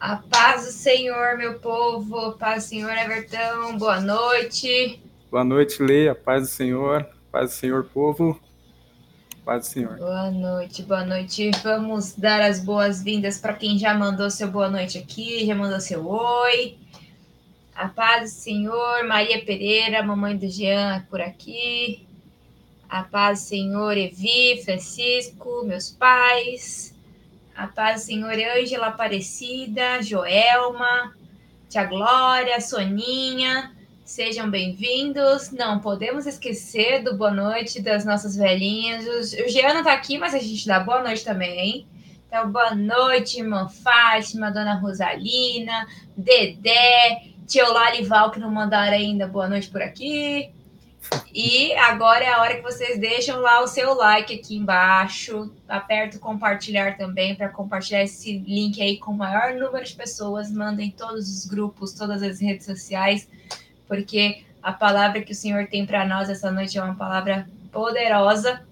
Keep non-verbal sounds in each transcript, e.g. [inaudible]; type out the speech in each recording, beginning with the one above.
A paz do Senhor, meu povo. Paz do Senhor, Everton. Boa noite. Boa noite, Lê. A paz do Senhor. Paz do Senhor, povo. Paz do Senhor. Boa noite, boa noite. Vamos dar as boas-vindas para quem já mandou seu boa noite aqui, já mandou seu oi. A paz do Senhor, Maria Pereira, mamãe do Jean por aqui. A paz do Senhor, Evi, Francisco, meus pais. A paz do Senhor, Ângela Aparecida, Joelma, Tia Glória, Soninha. Sejam bem-vindos. Não podemos esquecer do boa noite das nossas velhinhas. O Jean não tá aqui, mas a gente dá boa noite também. Então, boa noite, irmã Fátima, dona Rosalina, Dedé, tio Larival, que não mandaram ainda boa noite por aqui. E agora é a hora que vocês deixam lá o seu like aqui embaixo. Aperta o compartilhar também para compartilhar esse link aí com o maior número de pessoas. Mandem todos os grupos, todas as redes sociais, porque a palavra que o Senhor tem para nós essa noite é uma palavra poderosa.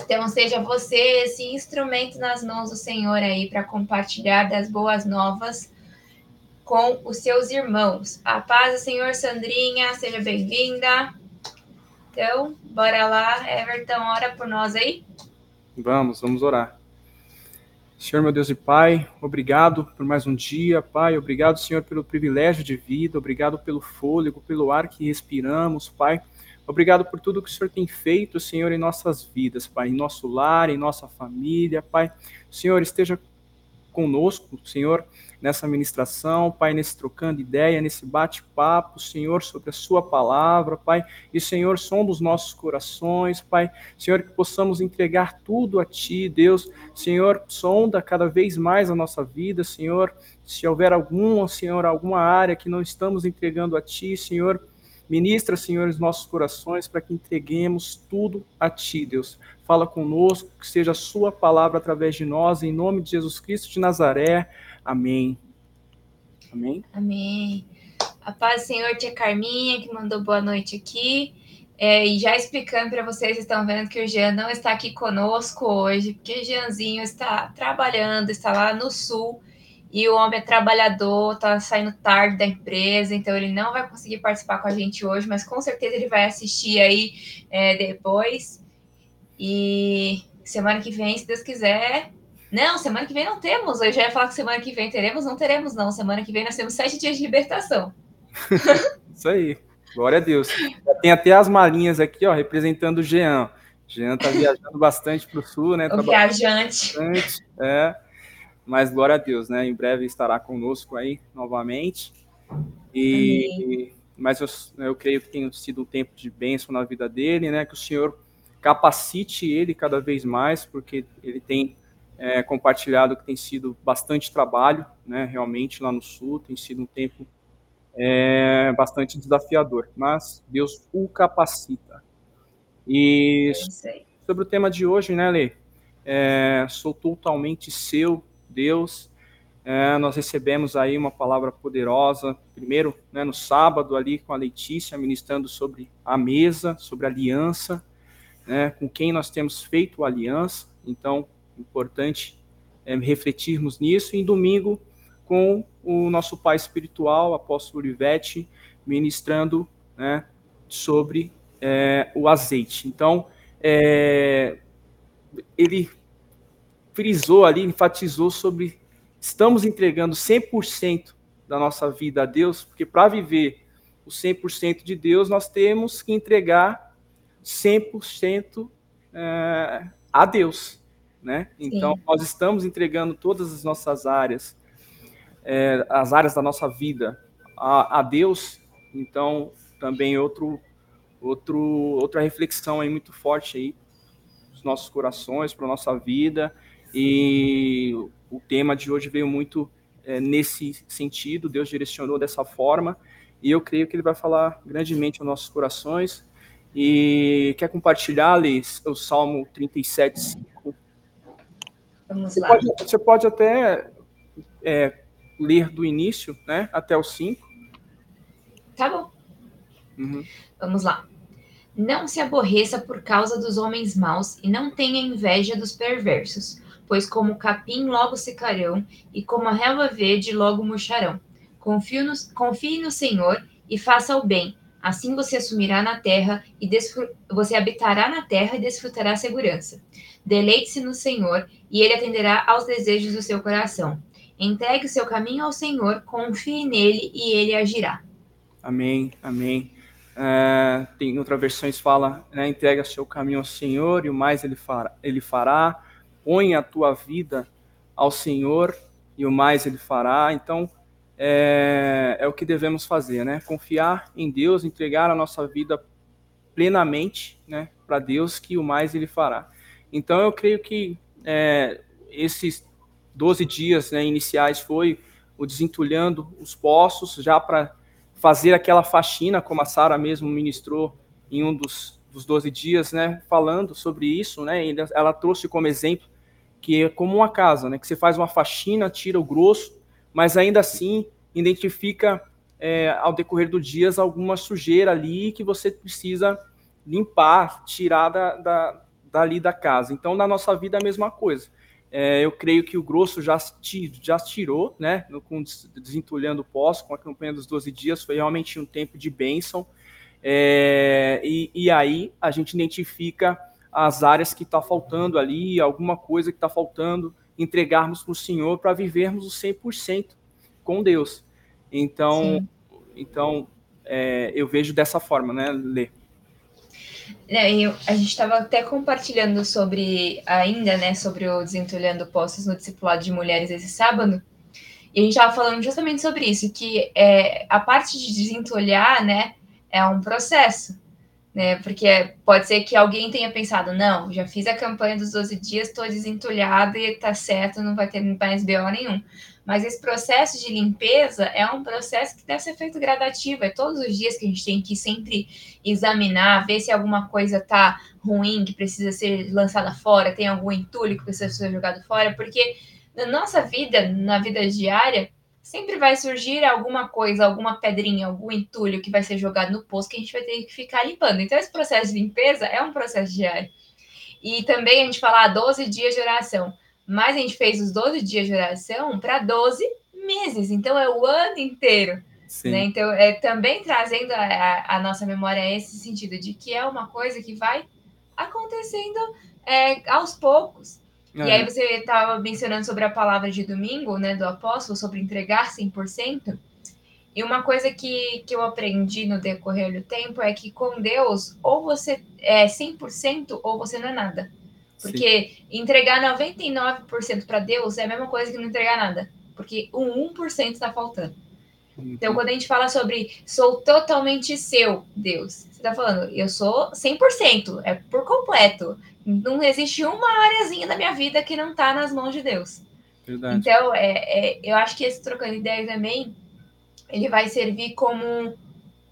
Então, seja você esse instrumento nas mãos do Senhor aí para compartilhar das boas novas com os seus irmãos. A paz do Senhor, Sandrinha, seja bem-vinda. Então, bora lá, Everton, ora por nós aí. Vamos, vamos orar. Senhor, meu Deus e Pai, obrigado por mais um dia, Pai. Obrigado, Senhor, pelo privilégio de vida. Obrigado pelo fôlego, pelo ar que respiramos, Pai. Obrigado por tudo que o Senhor tem feito, Senhor, em nossas vidas, Pai, em nosso lar, em nossa família, Pai. Senhor, esteja conosco, Senhor, nessa ministração, Pai, nesse trocando ideia, nesse bate-papo, Senhor, sobre a Sua palavra, Pai. E, Senhor, som dos nossos corações, Pai. Senhor, que possamos entregar tudo a Ti, Deus. Senhor, sonda cada vez mais a nossa vida, Senhor. Se houver alguma, Senhor, alguma área que não estamos entregando a Ti, Senhor. Ministra, Senhor, os nossos corações para que entreguemos tudo a Ti, Deus. Fala conosco, que seja a Sua palavra através de nós, em nome de Jesus Cristo de Nazaré. Amém. Amém. Amém. A paz do Senhor, tia Carminha, que mandou boa noite aqui. É, e já explicando para vocês, estão vendo que o Jean não está aqui conosco hoje, porque o Jeanzinho está trabalhando, está lá no sul, e o homem é trabalhador, está saindo tarde da empresa, então ele não vai conseguir participar com a gente hoje, mas com certeza ele vai assistir aí é, depois. E semana que vem, se Deus quiser, não, semana que vem não temos. Eu já ia falar que semana que vem teremos, não teremos, não. Semana que vem nós temos sete dias de libertação. [laughs] Isso aí. Glória a Deus. Já tem até as malinhas aqui, ó, representando o Jean. Jean tá viajando bastante para o sul, né? O viajante. Bastante, é. Mas glória a Deus, né? Em breve estará conosco aí novamente. E Amém. mas eu, eu creio que tem sido um tempo de bênção na vida dele, né? Que o Senhor capacite ele cada vez mais, porque ele tem é, compartilhado que tem sido bastante trabalho, né, realmente lá no Sul, tem sido um tempo é, bastante desafiador, mas Deus o capacita. E sobre o tema de hoje, né, Lê? É, sou totalmente seu, Deus. É, nós recebemos aí uma palavra poderosa, primeiro né, no sábado ali com a Letícia, ministrando sobre a mesa, sobre a aliança, né, com quem nós temos feito aliança. Então, importante é, refletirmos nisso. E em domingo, com o nosso pai espiritual, apóstolo Olivete, ministrando né, sobre é, o azeite. Então, é, ele frisou ali, enfatizou sobre estamos entregando 100% da nossa vida a Deus, porque para viver o 100% de Deus, nós temos que entregar 100% é, a Deus né? Então, Sim. nós estamos entregando todas as nossas áreas, é, as áreas da nossa vida a, a, Deus. Então, também outro, outro, outra reflexão aí muito forte aí dos nossos corações, para a nossa vida. E o tema de hoje veio muito é, nesse sentido, Deus direcionou dessa forma. E eu creio que ele vai falar grandemente aos nossos corações. E quer compartilhar, Liz, o Salmo 37, 5? Vamos você lá. Pode, você pode até é, ler do início, né, até o 5. Tá bom. Uhum. Vamos lá. Não se aborreça por causa dos homens maus e não tenha inveja dos perversos, pois como capim logo secarão, e como a relva verde logo murcharão. Confie no, confie no Senhor e faça o bem. Assim você assumirá na terra e você habitará na terra e desfrutará a segurança. Deleite-se no Senhor e ele atenderá aos desejos do seu coração. Entregue o seu caminho ao Senhor, confie nele e ele agirá. Amém, amém. Uh, tem outras versões fala, né, entrega seu caminho ao Senhor e o mais ele fará. Ele fará. Põe a tua vida ao Senhor e o mais ele fará. Então, é, é o que devemos fazer, né? Confiar em Deus, entregar a nossa vida plenamente, né, para Deus, que o mais Ele fará. Então, eu creio que é, esses 12 dias né, iniciais foi o desentulhando os poços, já para fazer aquela faxina, como a Sara mesmo ministrou em um dos, dos 12 dias, né, falando sobre isso, né, ela trouxe como exemplo que é como uma casa, né, que você faz uma faxina, tira o grosso, mas ainda assim identifica é, ao decorrer dos dias alguma sujeira ali que você precisa limpar, tirar da, da, dali da casa. Então, na nossa vida é a mesma coisa. É, eu creio que o grosso já, já tirou, né? Com desentulhando o pós, com a campanha dos 12 dias, foi realmente um tempo de bênção. É, e, e, aí a gente identifica as áreas que está faltando ali, alguma coisa que está faltando, entregarmos para o Senhor para vivermos o 100% com Deus. Então, então é, eu vejo dessa forma, né, Lê? Eu, a gente estava até compartilhando sobre, ainda, né, sobre o Desentulhando Postos no Discipulado de Mulheres esse sábado, e a gente estava falando justamente sobre isso, que é, a parte de desentulhar, né, é um processo, né, porque pode ser que alguém tenha pensado, não, já fiz a campanha dos 12 dias, estou desentulhado e está certo, não vai ter mais BO nenhum. Mas esse processo de limpeza é um processo que deve ser feito gradativo. É todos os dias que a gente tem que sempre examinar, ver se alguma coisa está ruim, que precisa ser lançada fora, tem algum entulho que precisa ser jogado fora, porque na nossa vida, na vida diária, sempre vai surgir alguma coisa, alguma pedrinha, algum entulho que vai ser jogado no poço que a gente vai ter que ficar limpando. Então, esse processo de limpeza é um processo diário. E também a gente fala 12 ah, dias de oração. Mas a gente fez os 12 dias de oração para 12 meses, então é o ano inteiro. Né? Então, é também trazendo a, a, nossa memória esse sentido de que é uma coisa que vai acontecendo é, aos poucos. É. E aí você estava mencionando sobre a palavra de domingo, né, do apóstolo, sobre entregar 100%. E uma coisa que, que eu aprendi no decorrer do tempo é que com Deus, ou você é 100% ou você não é nada. Porque Sim. entregar 99% para Deus é a mesma coisa que não entregar nada. Porque o 1% está faltando. Uhum. Então, quando a gente fala sobre sou totalmente seu, Deus, você está falando, eu sou 100%, é por completo. Não existe uma áreazinha da minha vida que não está nas mãos de Deus. Verdade. Então, é, é, eu acho que esse trocando ideias também, ele vai servir como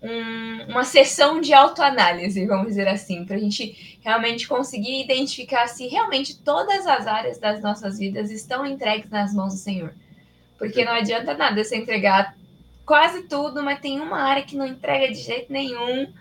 um, uma sessão de autoanálise, vamos dizer assim, para a gente realmente conseguir identificar se realmente todas as áreas das nossas vidas estão entregues nas mãos do Senhor. Porque não adianta nada você entregar quase tudo, mas tem uma área que não entrega de jeito nenhum.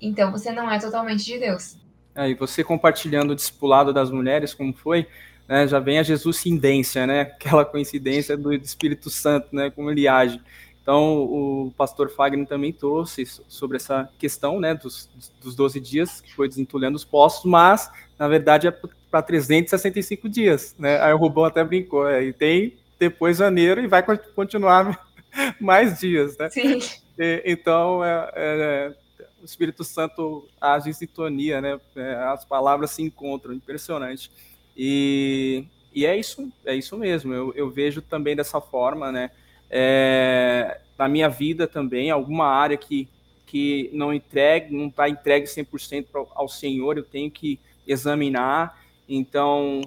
Então você não é totalmente de Deus. É, e você compartilhando o discipulado das mulheres, como foi, né, já vem a Jesuscindência, né? Aquela coincidência do Espírito Santo, né? Como ele age. Então, o pastor Fagner também trouxe sobre essa questão né, dos, dos 12 dias, que foi desentulhando os postos, mas, na verdade, é para 365 dias. Né? Aí o Rubão até brincou, é, e tem depois janeiro e vai continuar [laughs] mais dias. Né? Sim. E, então, é, é, o Espírito Santo age em sintonia, né? É, as palavras se encontram, impressionante. E, e é isso, é isso mesmo, eu, eu vejo também dessa forma, né? É, minha vida também, alguma área que, que não entregue, não está entregue 100% ao Senhor, eu tenho que examinar. Então,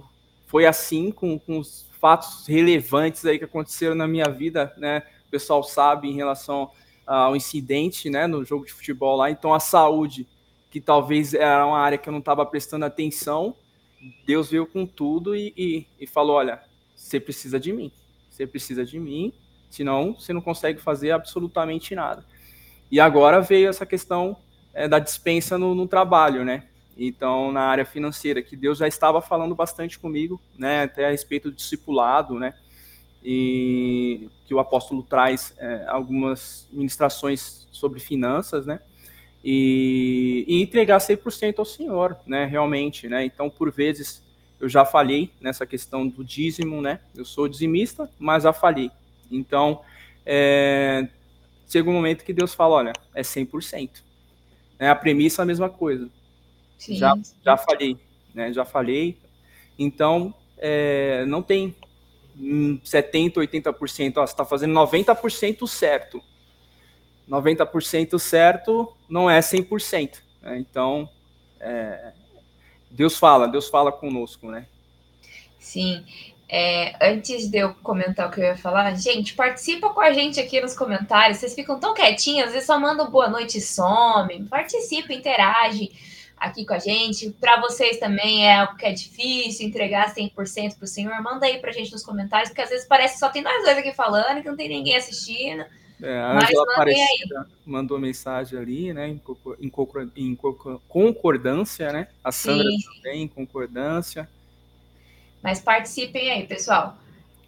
foi assim com, com os fatos relevantes aí que aconteceram na minha vida, né? O pessoal sabe em relação ao incidente, né, no jogo de futebol lá. Então, a saúde, que talvez era uma área que eu não estava prestando atenção, Deus veio com tudo e, e, e falou: olha, você precisa de mim, você precisa de mim, Senão, você não consegue fazer absolutamente nada. E agora veio essa questão é, da dispensa no, no, trabalho, né? Então, na área financeira, que Deus já estava falando bastante comigo, né, até a respeito do discipulado, né, e que o apóstolo traz é, algumas ministrações sobre finanças, né, e, e entregar 100% ao Senhor, né, realmente, né, então, por vezes, eu já falhei nessa questão do dízimo, né, eu sou dizimista, mas já falhei, então, é, chega um momento que Deus fala, olha, é 100%, né, a premissa é a mesma coisa, Sim. já, já falhei, né, já falhei, então, é, não tem 70%, 80%, ó, você está fazendo 90% certo. 90% certo não é 100%. Né? Então, é, Deus fala, Deus fala conosco, né? Sim. É, antes de eu comentar o que eu ia falar, gente, participa com a gente aqui nos comentários. Vocês ficam tão quietinhos, às vezes só mandam boa noite e some. Participa, interage aqui com a gente. Para vocês também é algo que é difícil entregar 100% para o Senhor. Manda aí para a gente nos comentários, porque às vezes parece que só tem nós dois aqui falando, que não tem ninguém assistindo. É, a Angela Aparecida mandou mensagem ali, né, em, concordância, né? A Sandra Sim. também em concordância. Mas participem aí, pessoal.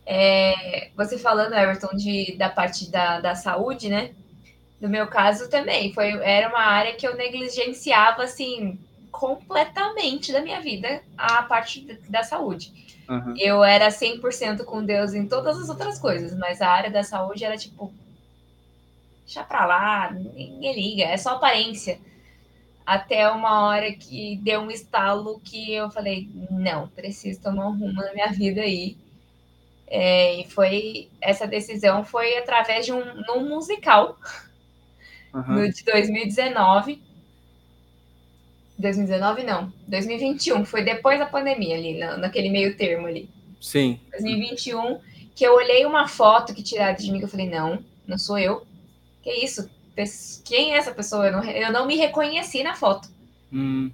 É, você falando, Everton, de, da parte da, da saúde, né? No meu caso também, foi, era uma área que eu negligenciava, assim, completamente da minha vida, a parte da saúde. Uhum. Eu era 100% com Deus em todas as outras coisas, mas a área da saúde era tipo, deixa pra lá, ninguém liga, é só aparência. Até uma hora que deu um estalo que eu falei, não, preciso tomar um rumo na minha vida aí. É, e foi, essa decisão foi através de um, num musical uhum. no de 2019. 2019 não, 2021, foi depois da pandemia ali, na, naquele meio termo ali. Sim. 2021, que eu olhei uma foto que tiraram de mim, que eu falei, não, não sou eu. Que isso? Quem é essa pessoa? Eu não, eu não me reconheci na foto. Hum.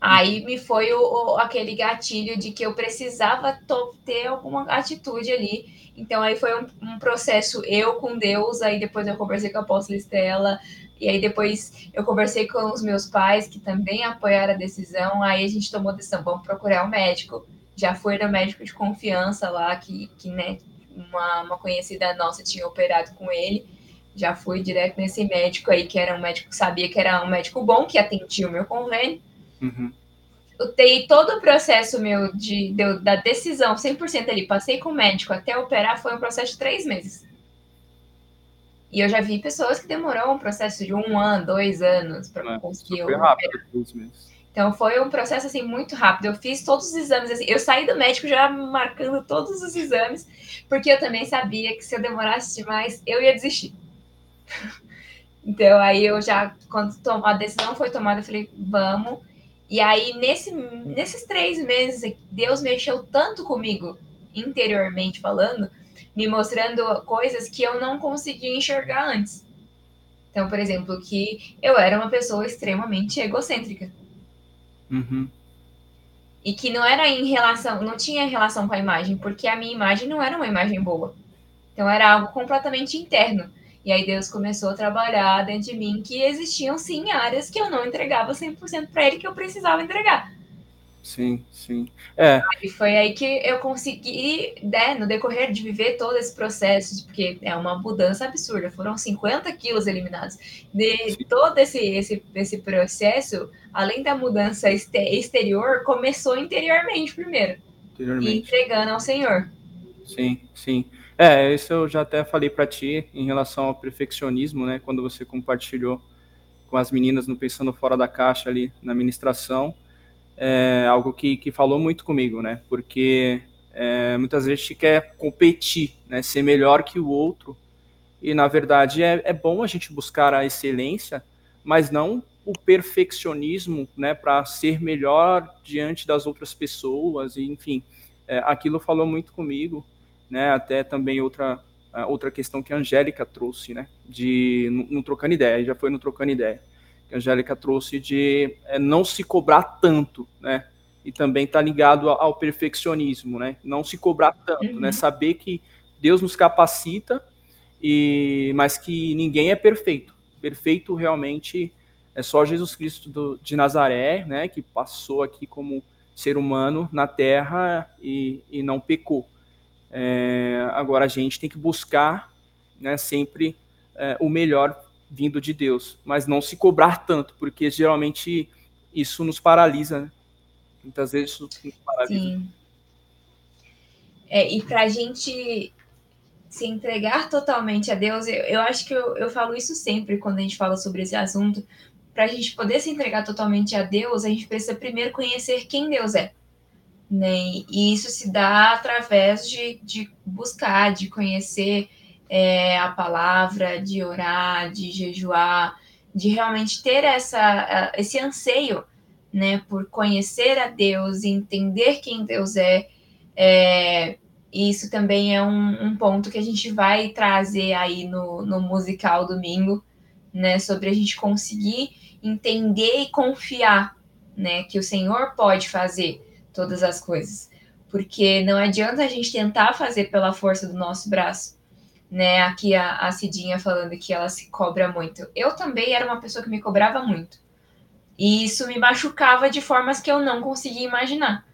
Aí me foi o, o, aquele gatilho de que eu precisava ter alguma atitude ali. Então aí foi um, um, processo eu com Deus, aí depois eu conversei com a apóstola Estela, e aí depois eu conversei com os meus pais, que também apoiaram a decisão, aí a gente tomou a decisão, vamos procurar um médico. Já foi no médico de confiança lá, que, que né, uma, uma conhecida nossa tinha operado com ele. Já fui direto nesse médico aí, que era um médico que sabia que era um médico bom, que atendia o meu convênio. Uhum. Eu tenho todo o processo meu de, de, da decisão 100% ali, passei com o médico até operar, foi um processo de três meses. E eu já vi pessoas que demorou um processo de um ano, dois anos para é, conseguir. Foi rápido, dois meses. Então foi um processo assim muito rápido. Eu fiz todos os exames, assim, eu saí do médico já marcando todos os exames, porque eu também sabia que se eu demorasse demais, eu ia desistir. [laughs] então aí eu já, quando a decisão foi tomada, eu falei, vamos. E aí, nesse, nesses três meses, Deus mexeu tanto comigo, interiormente falando, me mostrando coisas que eu não conseguia enxergar antes. Então, por exemplo, que eu era uma pessoa extremamente egocêntrica. Uhum. E que não era em relação, não tinha relação com a imagem, porque a minha imagem não era uma imagem boa. Então era algo completamente interno. E aí Deus começou a trabalhar dentro de mim que existiam sim áreas que eu não entregava 100% para ele que eu precisava entregar. Sim, sim. É. E foi aí que eu consegui, né, no decorrer de viver todo esse processo, porque é uma mudança absurda. Foram 50 quilos eliminados. De sim. todo esse, esse, esse processo, além da mudança exterior, começou interiormente primeiro. Interiormente. E entregando ao Senhor. Sim, sim. É, isso eu já até falei para ti em relação ao perfeccionismo, né? Quando você compartilhou com as meninas no Pensando Fora da Caixa ali na ministração, é algo que, que falou muito comigo, né? Porque é, muitas vezes a gente quer competir, né? Ser melhor que o outro. E na verdade é, é bom a gente buscar a excelência, mas não o perfeccionismo, né? Para ser melhor diante das outras pessoas, e, enfim. É, aquilo falou muito comigo né? Até também outra outra questão que a Angélica trouxe, né? De no, no trocando ideia, já foi no trocando ideia. Que a Angélica trouxe de é, não se cobrar tanto, né? E também está ligado ao, ao, perfeccionismo, né? Não se cobrar tanto, né? uhum. né? Saber que Deus nos capacita e mas que ninguém é perfeito. Perfeito realmente É só Jesus Cristo do, de Nazaré, né, que passou aqui como ser humano na Terra e, e não pecou. É, agora a gente tem que buscar né, sempre é, o melhor vindo de Deus, mas não se cobrar tanto, porque geralmente isso nos paralisa, né? Muitas vezes isso nos paralisa. Sim. É, e para a gente se entregar totalmente a Deus, eu, eu acho que eu, eu falo isso sempre quando a gente fala sobre esse assunto. Para a gente poder se entregar totalmente a Deus, a gente precisa primeiro conhecer quem Deus é. Né? E isso se dá através de, de buscar, de conhecer é, a palavra, de orar, de jejuar, de realmente ter essa, esse anseio né, por conhecer a Deus, entender quem Deus é. é isso também é um, um, ponto que a gente vai trazer aí no, no musical domingo, né, sobre a gente conseguir entender e confiar, né, que o Senhor pode fazer todas as coisas, porque não adianta a gente tentar fazer pela força do nosso braço, né? Aqui a, a Cidinha falando que ela se cobra muito. Eu também era uma pessoa que me cobrava muito. E isso me machucava de formas que eu não conseguia imaginar.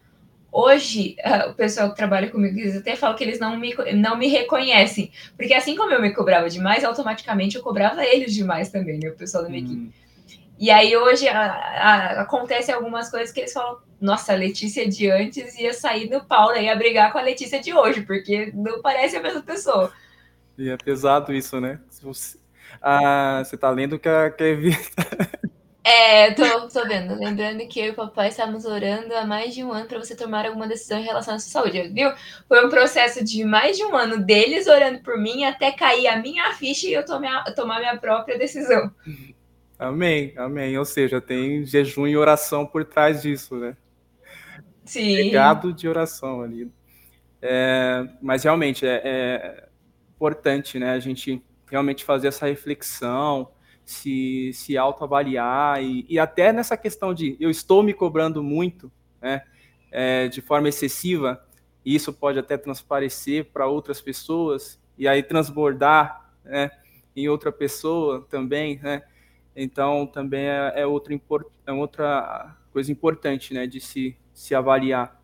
Hoje, [laughs] o pessoal que trabalha comigo eles até falam que eles não me, não me reconhecem. Porque assim como eu me cobrava demais, automaticamente eu cobrava eles demais também, né? O pessoal da minha hum. equipe. E aí hoje a, a, acontece algumas coisas que eles falam, nossa, a Letícia de antes ia sair do pau, né? ia brigar com a Letícia de hoje, porque não parece a mesma pessoa. E é pesado isso, né? Você, ah, você tá lendo que a Kevin. [laughs] É, tô, tô vendo. Lembrando que eu e o papai estávamos orando há mais de um ano para você tomar alguma decisão em relação à sua saúde, viu? Foi um processo de mais de um ano deles orando por mim até cair a minha ficha e eu tomar, tomar minha própria decisão. Amém, amém. Ou seja, tem jejum e oração por trás disso, né? Sim. Legado de oração ali. É, mas realmente é, é importante, né? A gente realmente fazer essa reflexão, se, se autoavaliar e, e até nessa questão de eu estou me cobrando muito, né? É, de forma excessiva, e isso pode até transparecer para outras pessoas e aí transbordar, né? Em outra pessoa também, né? Então, também é, é, outro, é outra coisa importante, né, de se, se avaliar.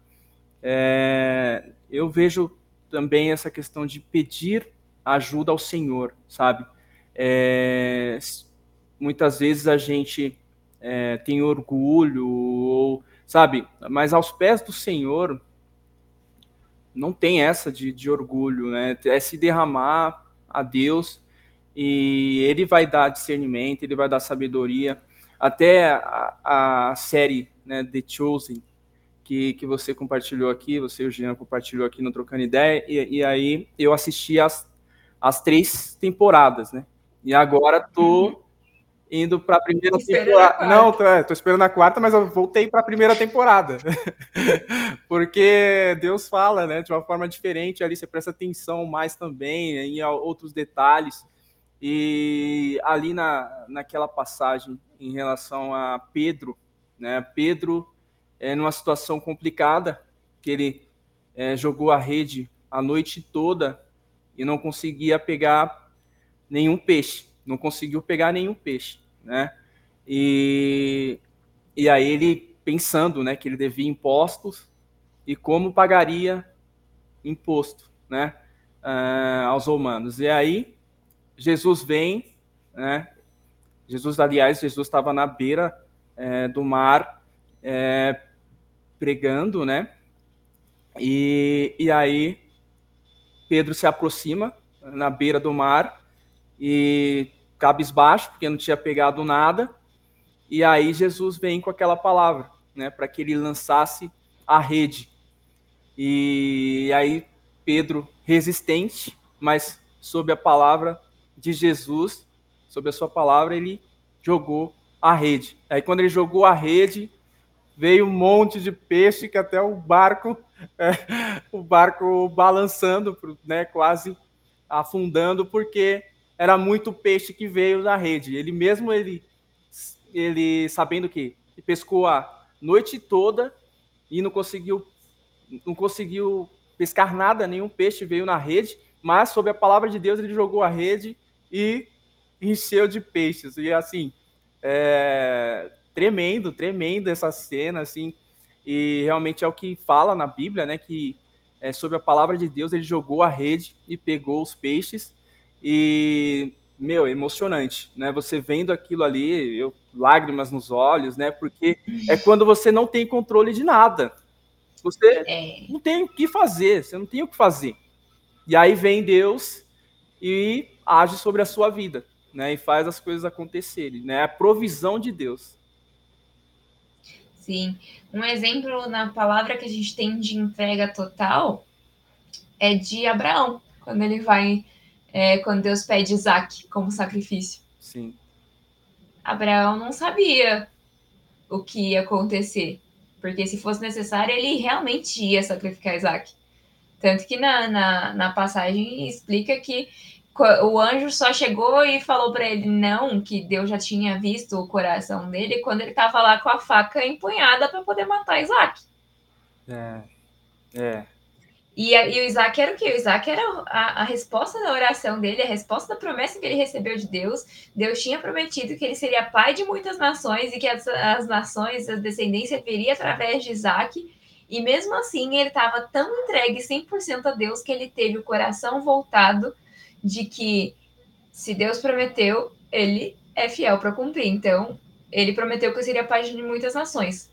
É, eu vejo também essa questão de pedir ajuda ao Senhor, sabe? É, muitas vezes a gente é, tem orgulho, ou, sabe? Mas aos pés do Senhor não tem essa de, de orgulho, né? É se derramar a Deus e ele vai dar discernimento, ele vai dar sabedoria. Até a, a série né, The Chosen, que, que você compartilhou aqui, você e o Jean compartilhou aqui no Trocando Ideia, e, e aí eu assisti as, as três temporadas, né? E agora tô uhum. indo para a primeira temporada. Não, tô, é, tô esperando a quarta, mas eu voltei para a primeira temporada. [laughs] Porque Deus fala, né, de uma forma diferente ali, você presta atenção mais também em outros detalhes. E ali na, naquela passagem em relação a Pedro, né? Pedro é numa situação complicada, que ele é, jogou a rede a noite toda e não conseguia pegar nenhum peixe, não conseguiu pegar nenhum peixe, né? E, e aí ele pensando, né, que ele devia impostos e como pagaria imposto, né, uh, aos romanos. E aí Jesus vem, né? Jesus, aliás, Jesus estava na beira é, do mar é, pregando, né? E, e aí Pedro se aproxima na beira do mar e cabisbaixo, porque não tinha pegado nada. E aí Jesus vem com aquela palavra, né, para que ele lançasse a rede. E aí Pedro resistente, mas sob a palavra de Jesus, sobre a sua palavra, ele jogou a rede. Aí quando ele jogou a rede, veio um monte de peixe que até o barco, [laughs] é, o barco balançando, né, quase afundando, porque era muito peixe que veio da rede. Ele mesmo ele, ele sabendo que pescou a noite toda e não conseguiu, não conseguiu pescar nada, nenhum peixe veio na rede, mas sob a palavra de Deus ele jogou a rede e encheu de peixes. E assim, É, tremendo, tremendo essa cena, assim. E realmente é o que fala na Bíblia, né? Que é, sobre a palavra de Deus, ele jogou a rede e pegou os peixes. E, meu, emocionante, né? Você vendo aquilo ali, eu, lágrimas nos olhos, né? Porque é quando você não tem controle de nada. Você é. não tem o que fazer, você não tem o que fazer. E aí vem Deus e age sobre a sua vida, né? E faz as coisas acontecerem, né? A provisão de Deus. Um exemplo na palavra que a gente tem de entrega total é de Abraão, quando ele vai, é, quando Deus pede Isaac como sacrifício. Sim. Abraão não sabia o que ia acontecer, porque se fosse necessário, ele realmente ia sacrificar Isaac. Tanto que na, na, na passagem explica que o anjo só chegou e falou para ele não, que Deus já tinha visto o coração dele quando ele estava lá com a faca empunhada para poder matar Isaac. É. É. E, e o Isaac era o quê? O Isaac era a, a, resposta da oração dele, a resposta da promessa que ele recebeu de Deus. Deus tinha prometido que ele seria pai de muitas nações e que as, as nações, a descendência viria através de Isaac. E mesmo assim, ele estava tão entregue 100% a Deus que ele teve o coração voltado de que se Deus prometeu, ele é fiel para cumprir. Então, ele prometeu que eu seria pai de muitas nações.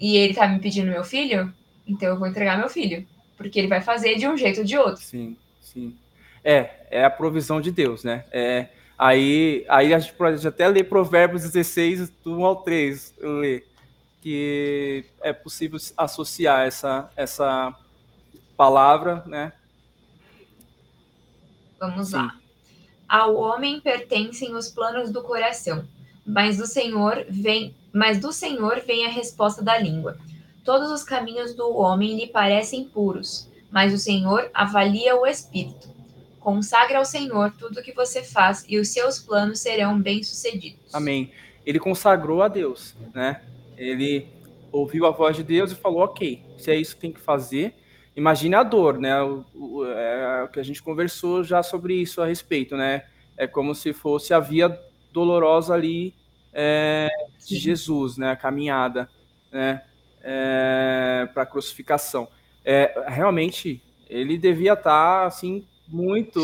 E ele tá me pedindo meu filho, então eu vou entregar meu filho. Porque ele vai fazer de um jeito ou de outro. Sim, sim. É, é a provisão de Deus, né? É, aí, aí a gente pode até ler Provérbios 16, do 1 ao 3, ler, que é possível associar essa, essa palavra, né, Vamos Sim. lá. Ao homem pertencem os planos do coração, mas do Senhor vem, mas do Senhor vem a resposta da língua. Todos os caminhos do homem lhe parecem puros, mas o Senhor avalia o espírito. Consagra ao Senhor tudo o que você faz e os seus planos serão bem-sucedidos. Amém. Ele consagrou a Deus, né? Ele ouviu a voz de Deus e falou: "OK, se é isso que tem que fazer, imagine a dor, né? O, o, é, o, que a gente conversou já sobre isso a respeito, né? É como se fosse a via dolorosa ali é, de Jesus, né? A caminhada, né? É, para a crucificação. É, realmente, ele devia estar assim muito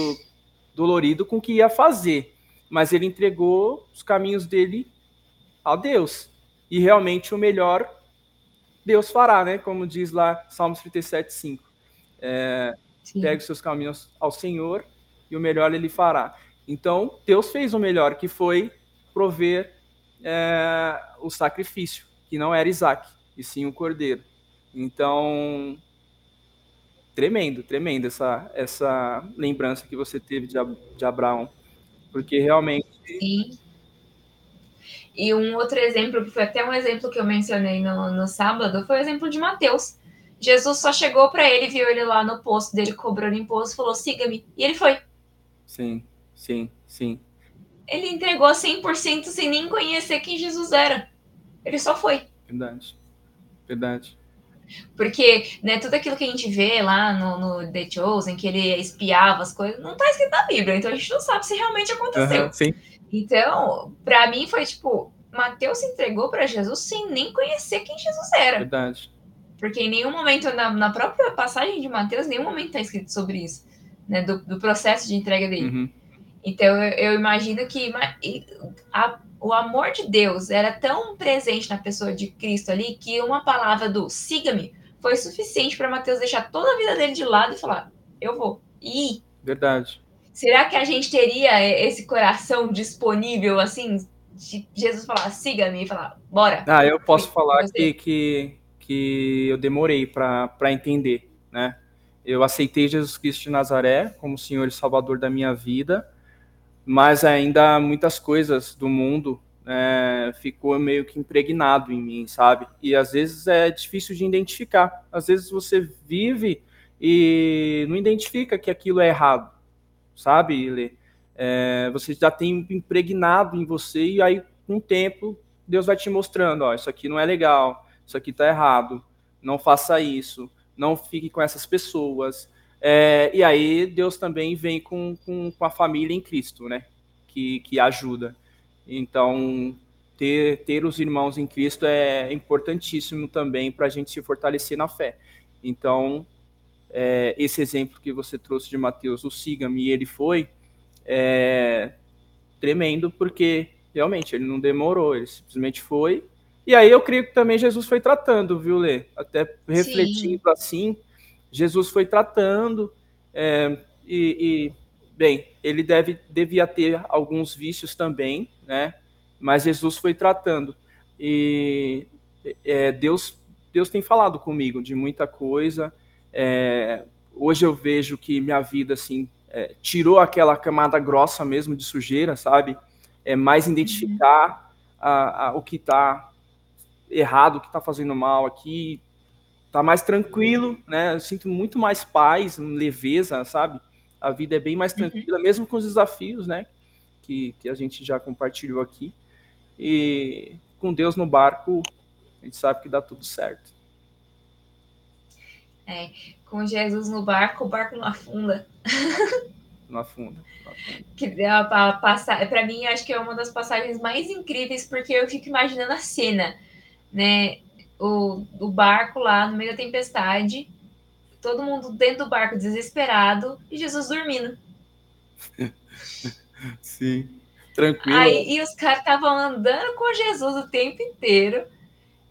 dolorido com o que ia fazer, mas ele entregou os caminhos dele a Deus. E realmente o melhor Deus fará, né? Como diz lá Salmos 37, 5. É, pegue os seus caminhos ao Senhor e o melhor ele fará. Então, Deus fez o melhor, que foi prover é, o sacrifício, que não era Isaac, e sim o cordeiro. Então, tremendo, tremendo essa, essa lembrança que você teve de, de Abraão, porque realmente. Sim. E um outro exemplo, que foi até um exemplo que eu mencionei no, no sábado, foi o exemplo de Mateus. Jesus só chegou para ele, viu ele lá no posto dele cobrando imposto, falou: siga-me. E ele foi. Sim, sim, sim. Ele entregou 100% sem nem conhecer quem Jesus era. Ele só foi. Verdade. Verdade. Porque, né, tudo aquilo que a gente vê lá no, no The Chosen, que ele espiava as coisas, não tá escrito na Bíblia, então a gente não sabe se realmente aconteceu. sim. Então, para mim foi tipo, Mateus se entregou para Jesus sem nem conhecer quem Jesus era. Verdade. Porque em nenhum momento, na, na própria passagem de Mateus, nenhum momento está escrito sobre isso, né? Do, do, processo de entrega dele. Uhum. Então, eu, eu, imagino que a, o amor de Deus era tão presente na pessoa de Cristo ali que uma palavra do siga-me foi suficiente para Mateus deixar toda a vida dele de lado e falar: eu vou. E. Verdade. Será que a gente teria esse coração disponível, assim, de Jesus falar, siga-me e falar, bora? Ah, eu posso falar que, que, que eu demorei para entender, né? Eu aceitei Jesus Cristo de Nazaré como Senhor e Salvador da minha vida, mas ainda muitas coisas do mundo é, ficou meio que impregnado em mim, sabe? E às vezes é difícil de identificar. Às vezes você vive e não identifica que aquilo é errado sabe, Lê? É, você já tem impregnado em você e aí, com o tempo, Deus vai te mostrando, ó, isso aqui não é legal, isso aqui tá errado, não faça isso, não fique com essas pessoas. É, e aí Deus também vem com, com, com, a família em Cristo, né? Que, que ajuda. Então, ter, ter os irmãos em Cristo é importantíssimo também para a gente se fortalecer na fé. Então, é, esse exemplo que você trouxe de Mateus, o siga-me, e ele foi é, tremendo, porque realmente ele não demorou, ele simplesmente foi. E aí eu creio que também Jesus foi tratando, viu, Lê? Até refletindo Sim. assim, Jesus foi tratando, é, e, e, bem, ele deve, devia ter alguns vícios também, né? Mas Jesus foi tratando. E é, Deus, Deus tem falado comigo de muita coisa. É, hoje eu vejo que minha vida, assim, é, tirou aquela camada grossa mesmo de sujeira, sabe? É mais identificar a, a, o que está errado, o que está fazendo mal aqui, tá mais tranquilo, né? Eu sinto muito mais paz, leveza, sabe? A vida é bem mais uhum. tranquila, uhum. mesmo com os desafios, né? Que, que a gente já compartilhou aqui. E com Deus no barco, a gente sabe que dá tudo certo. É, com Jesus no barco, o barco não afunda. Não afunda. Que para passar, para mim acho que é uma das passagens mais incríveis porque eu fico imaginando a cena, né? O, o barco lá no meio da tempestade, todo mundo dentro do barco desesperado e Jesus dormindo. [laughs] Sim, tranquilo. Aí, e os caras estavam andando com Jesus o tempo inteiro.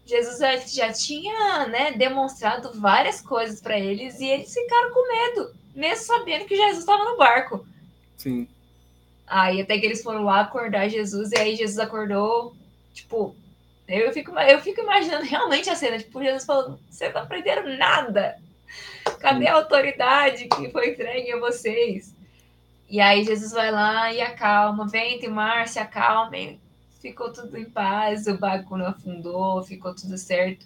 Jesus já, já tinha né, demonstrado várias coisas para eles e eles ficaram com medo, mesmo sabendo que Jesus estava no barco. Sim. Aí até que eles foram lá acordar Jesus e aí Jesus acordou, tipo, eu fico, eu fico imaginando realmente a cena, tipo, Jesus falando, vocês não aprenderam nada. Cadê a autoridade que foi entregue a vocês? E aí Jesus vai lá e acalma, vento e mar se acalmem, ficou tudo em paz, o barco não afundou, ficou tudo certo.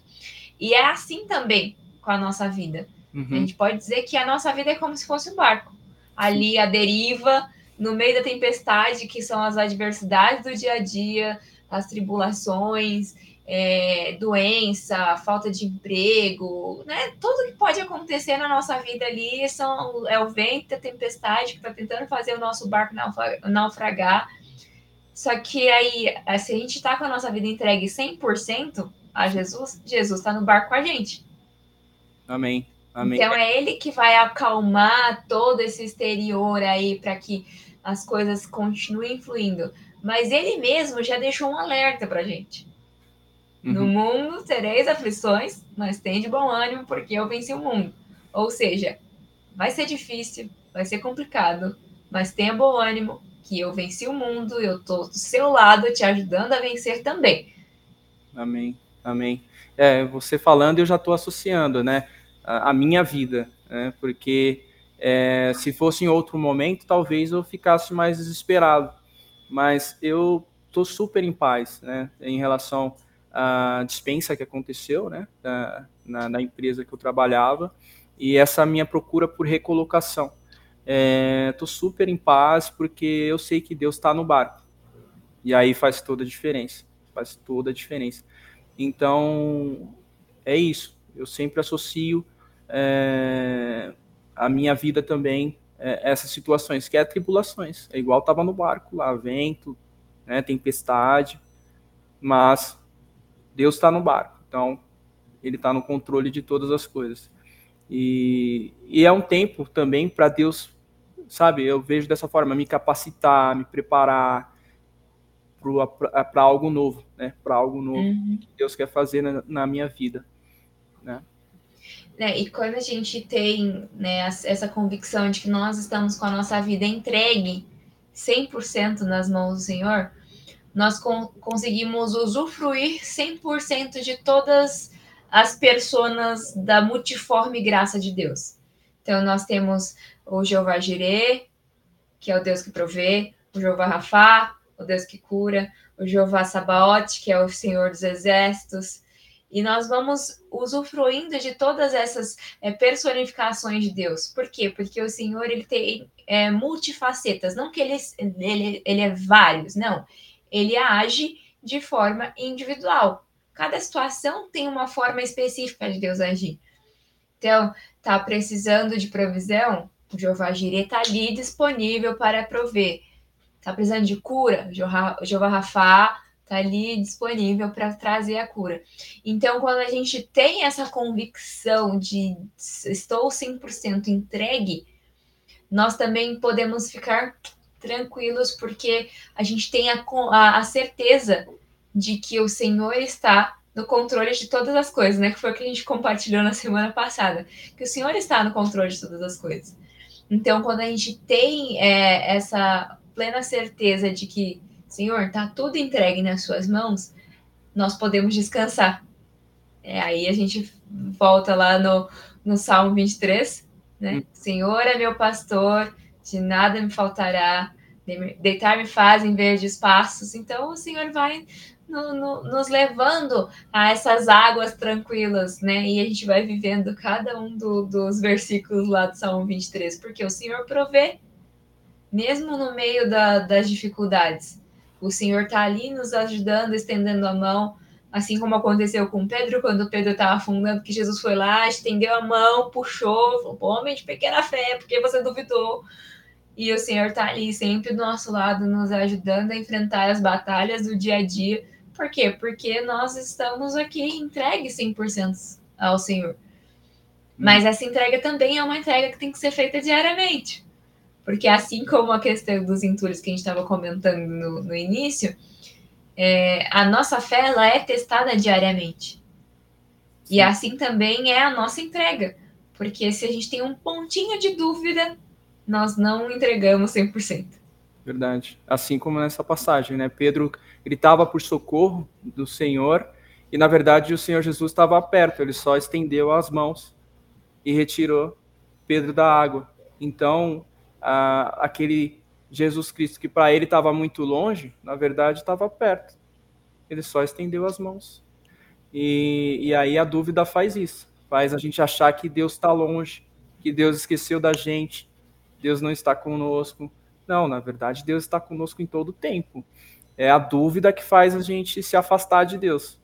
E é assim também com a nossa vida. Uhum. A gente pode dizer que a nossa vida é como se fosse um barco. Ali a deriva, no meio da tempestade, que são as adversidades do dia a dia, as tribulações, é, doença, falta de emprego, né? Tudo que pode acontecer na nossa vida ali são, é o vento, a tempestade que está tentando fazer o nosso barco naufragar. Só que aí, se a gente está com a nossa vida entregue 100% a Jesus, Jesus está no barco com a gente. Amém. Amém. Então é ele que vai acalmar todo esse exterior aí para que as coisas continuem fluindo. Mas ele mesmo já deixou um alerta para gente. Uhum. No mundo tereis aflições, mas tem de bom ânimo, porque eu venci o mundo. Ou seja, vai ser difícil, vai ser complicado, mas tenha bom ânimo, que eu venci o mundo, eu estou do seu lado, te ajudando a vencer também. Amém, amém. É, você falando, eu já estou associando, né, a, a minha vida, né, porque é, se fosse em outro momento, talvez eu ficasse mais desesperado, mas eu estou super em paz, né, em relação a dispensa que aconteceu, né, na, na, empresa que eu trabalhava, e essa minha procura por recolocação. É, super em paz porque eu sei que Deus está no barco. E aí faz toda a diferença. Faz toda a diferença. Então, é isso. Eu sempre associo é, a minha vida também é, essas situações, que é tribulações. É igual estava no barco lá, vento, né, tempestade, mas Deus está no barco, então ele está no controle de todas as coisas. E, e é um tempo também para Deus, sabe? Eu vejo dessa forma, me capacitar, me preparar para algo novo, né? Para algo novo uhum. que Deus quer fazer na, na minha vida, né? É, e quando a gente tem né, essa convicção de que nós estamos com a nossa vida entregue 100% nas mãos do Senhor, nós con conseguimos usufruir 100% de todas as personas da multiforme graça de Deus. Então, nós temos o Jeová Jireh, que é o Deus que provê, o Jeová Rafá, o Deus que cura, o Jeová Sabaote, que é o Senhor dos Exércitos, e nós vamos usufruindo de todas essas é, personificações de Deus. Por quê? Porque o Senhor ele tem é, multifacetas, não que ele, ele, ele é vários, não ele age de forma individual. Cada situação tem uma forma específica de Deus agir. Então, tá precisando de provisão? O Jeová Jireh está ali disponível para prover. Tá precisando de cura? O Jeová Rafá Está ali disponível para trazer a cura. Então, quando a gente tem essa convicção de estou 100% entregue, nós também podemos ficar tranquilos, porque a gente tem a, a, a certeza de que o Senhor está no controle de todas as coisas, né? Que foi o que a gente compartilhou na semana passada, que o Senhor está no controle de todas as coisas. Então, quando a gente tem é, essa plena certeza de que, Senhor, está tudo entregue nas suas mãos, nós podemos descansar. É, aí a gente volta lá no, no Salmo 23, né? Hum. Senhor é meu pastor, de nada me faltará, deitar-me faz em verdes passos. Então, o Senhor vai no, no, nos levando a essas águas tranquilas, né? E a gente vai vivendo cada um do, dos versículos lá do Salmo 23, porque o Senhor provê, mesmo no meio da, das dificuldades. O Senhor está ali nos ajudando, estendendo a mão, assim como aconteceu com Pedro, quando Pedro estava afundando, que Jesus foi lá, estendeu a mão, puxou, falou: homem de pequena fé, porque você duvidou? E o Senhor está ali sempre do nosso lado, nos ajudando a enfrentar as batalhas do dia a dia por quê? Porque nós estamos aqui entregues 100% ao Senhor. Mas essa entrega também é uma entrega que tem que ser feita diariamente. Porque assim como a questão dos entulhos que a gente estava comentando no, no início, é, a nossa fé ela é testada diariamente. E assim também é a nossa entrega. Porque se a gente tem um pontinho de dúvida, nós não entregamos 100%. Verdade. Assim como nessa passagem, né? Pedro gritava por socorro do Senhor e, na verdade, o Senhor Jesus estava perto, ele só estendeu as mãos e retirou Pedro da água. Então, a, aquele Jesus Cristo que para ele estava muito longe, na verdade estava perto. Ele só estendeu as mãos. E, e aí a dúvida faz isso, faz a gente achar que Deus está longe, que Deus esqueceu da gente, Deus não está conosco, não, na verdade, Deus está conosco em todo o tempo. É a dúvida que faz a gente se afastar de Deus.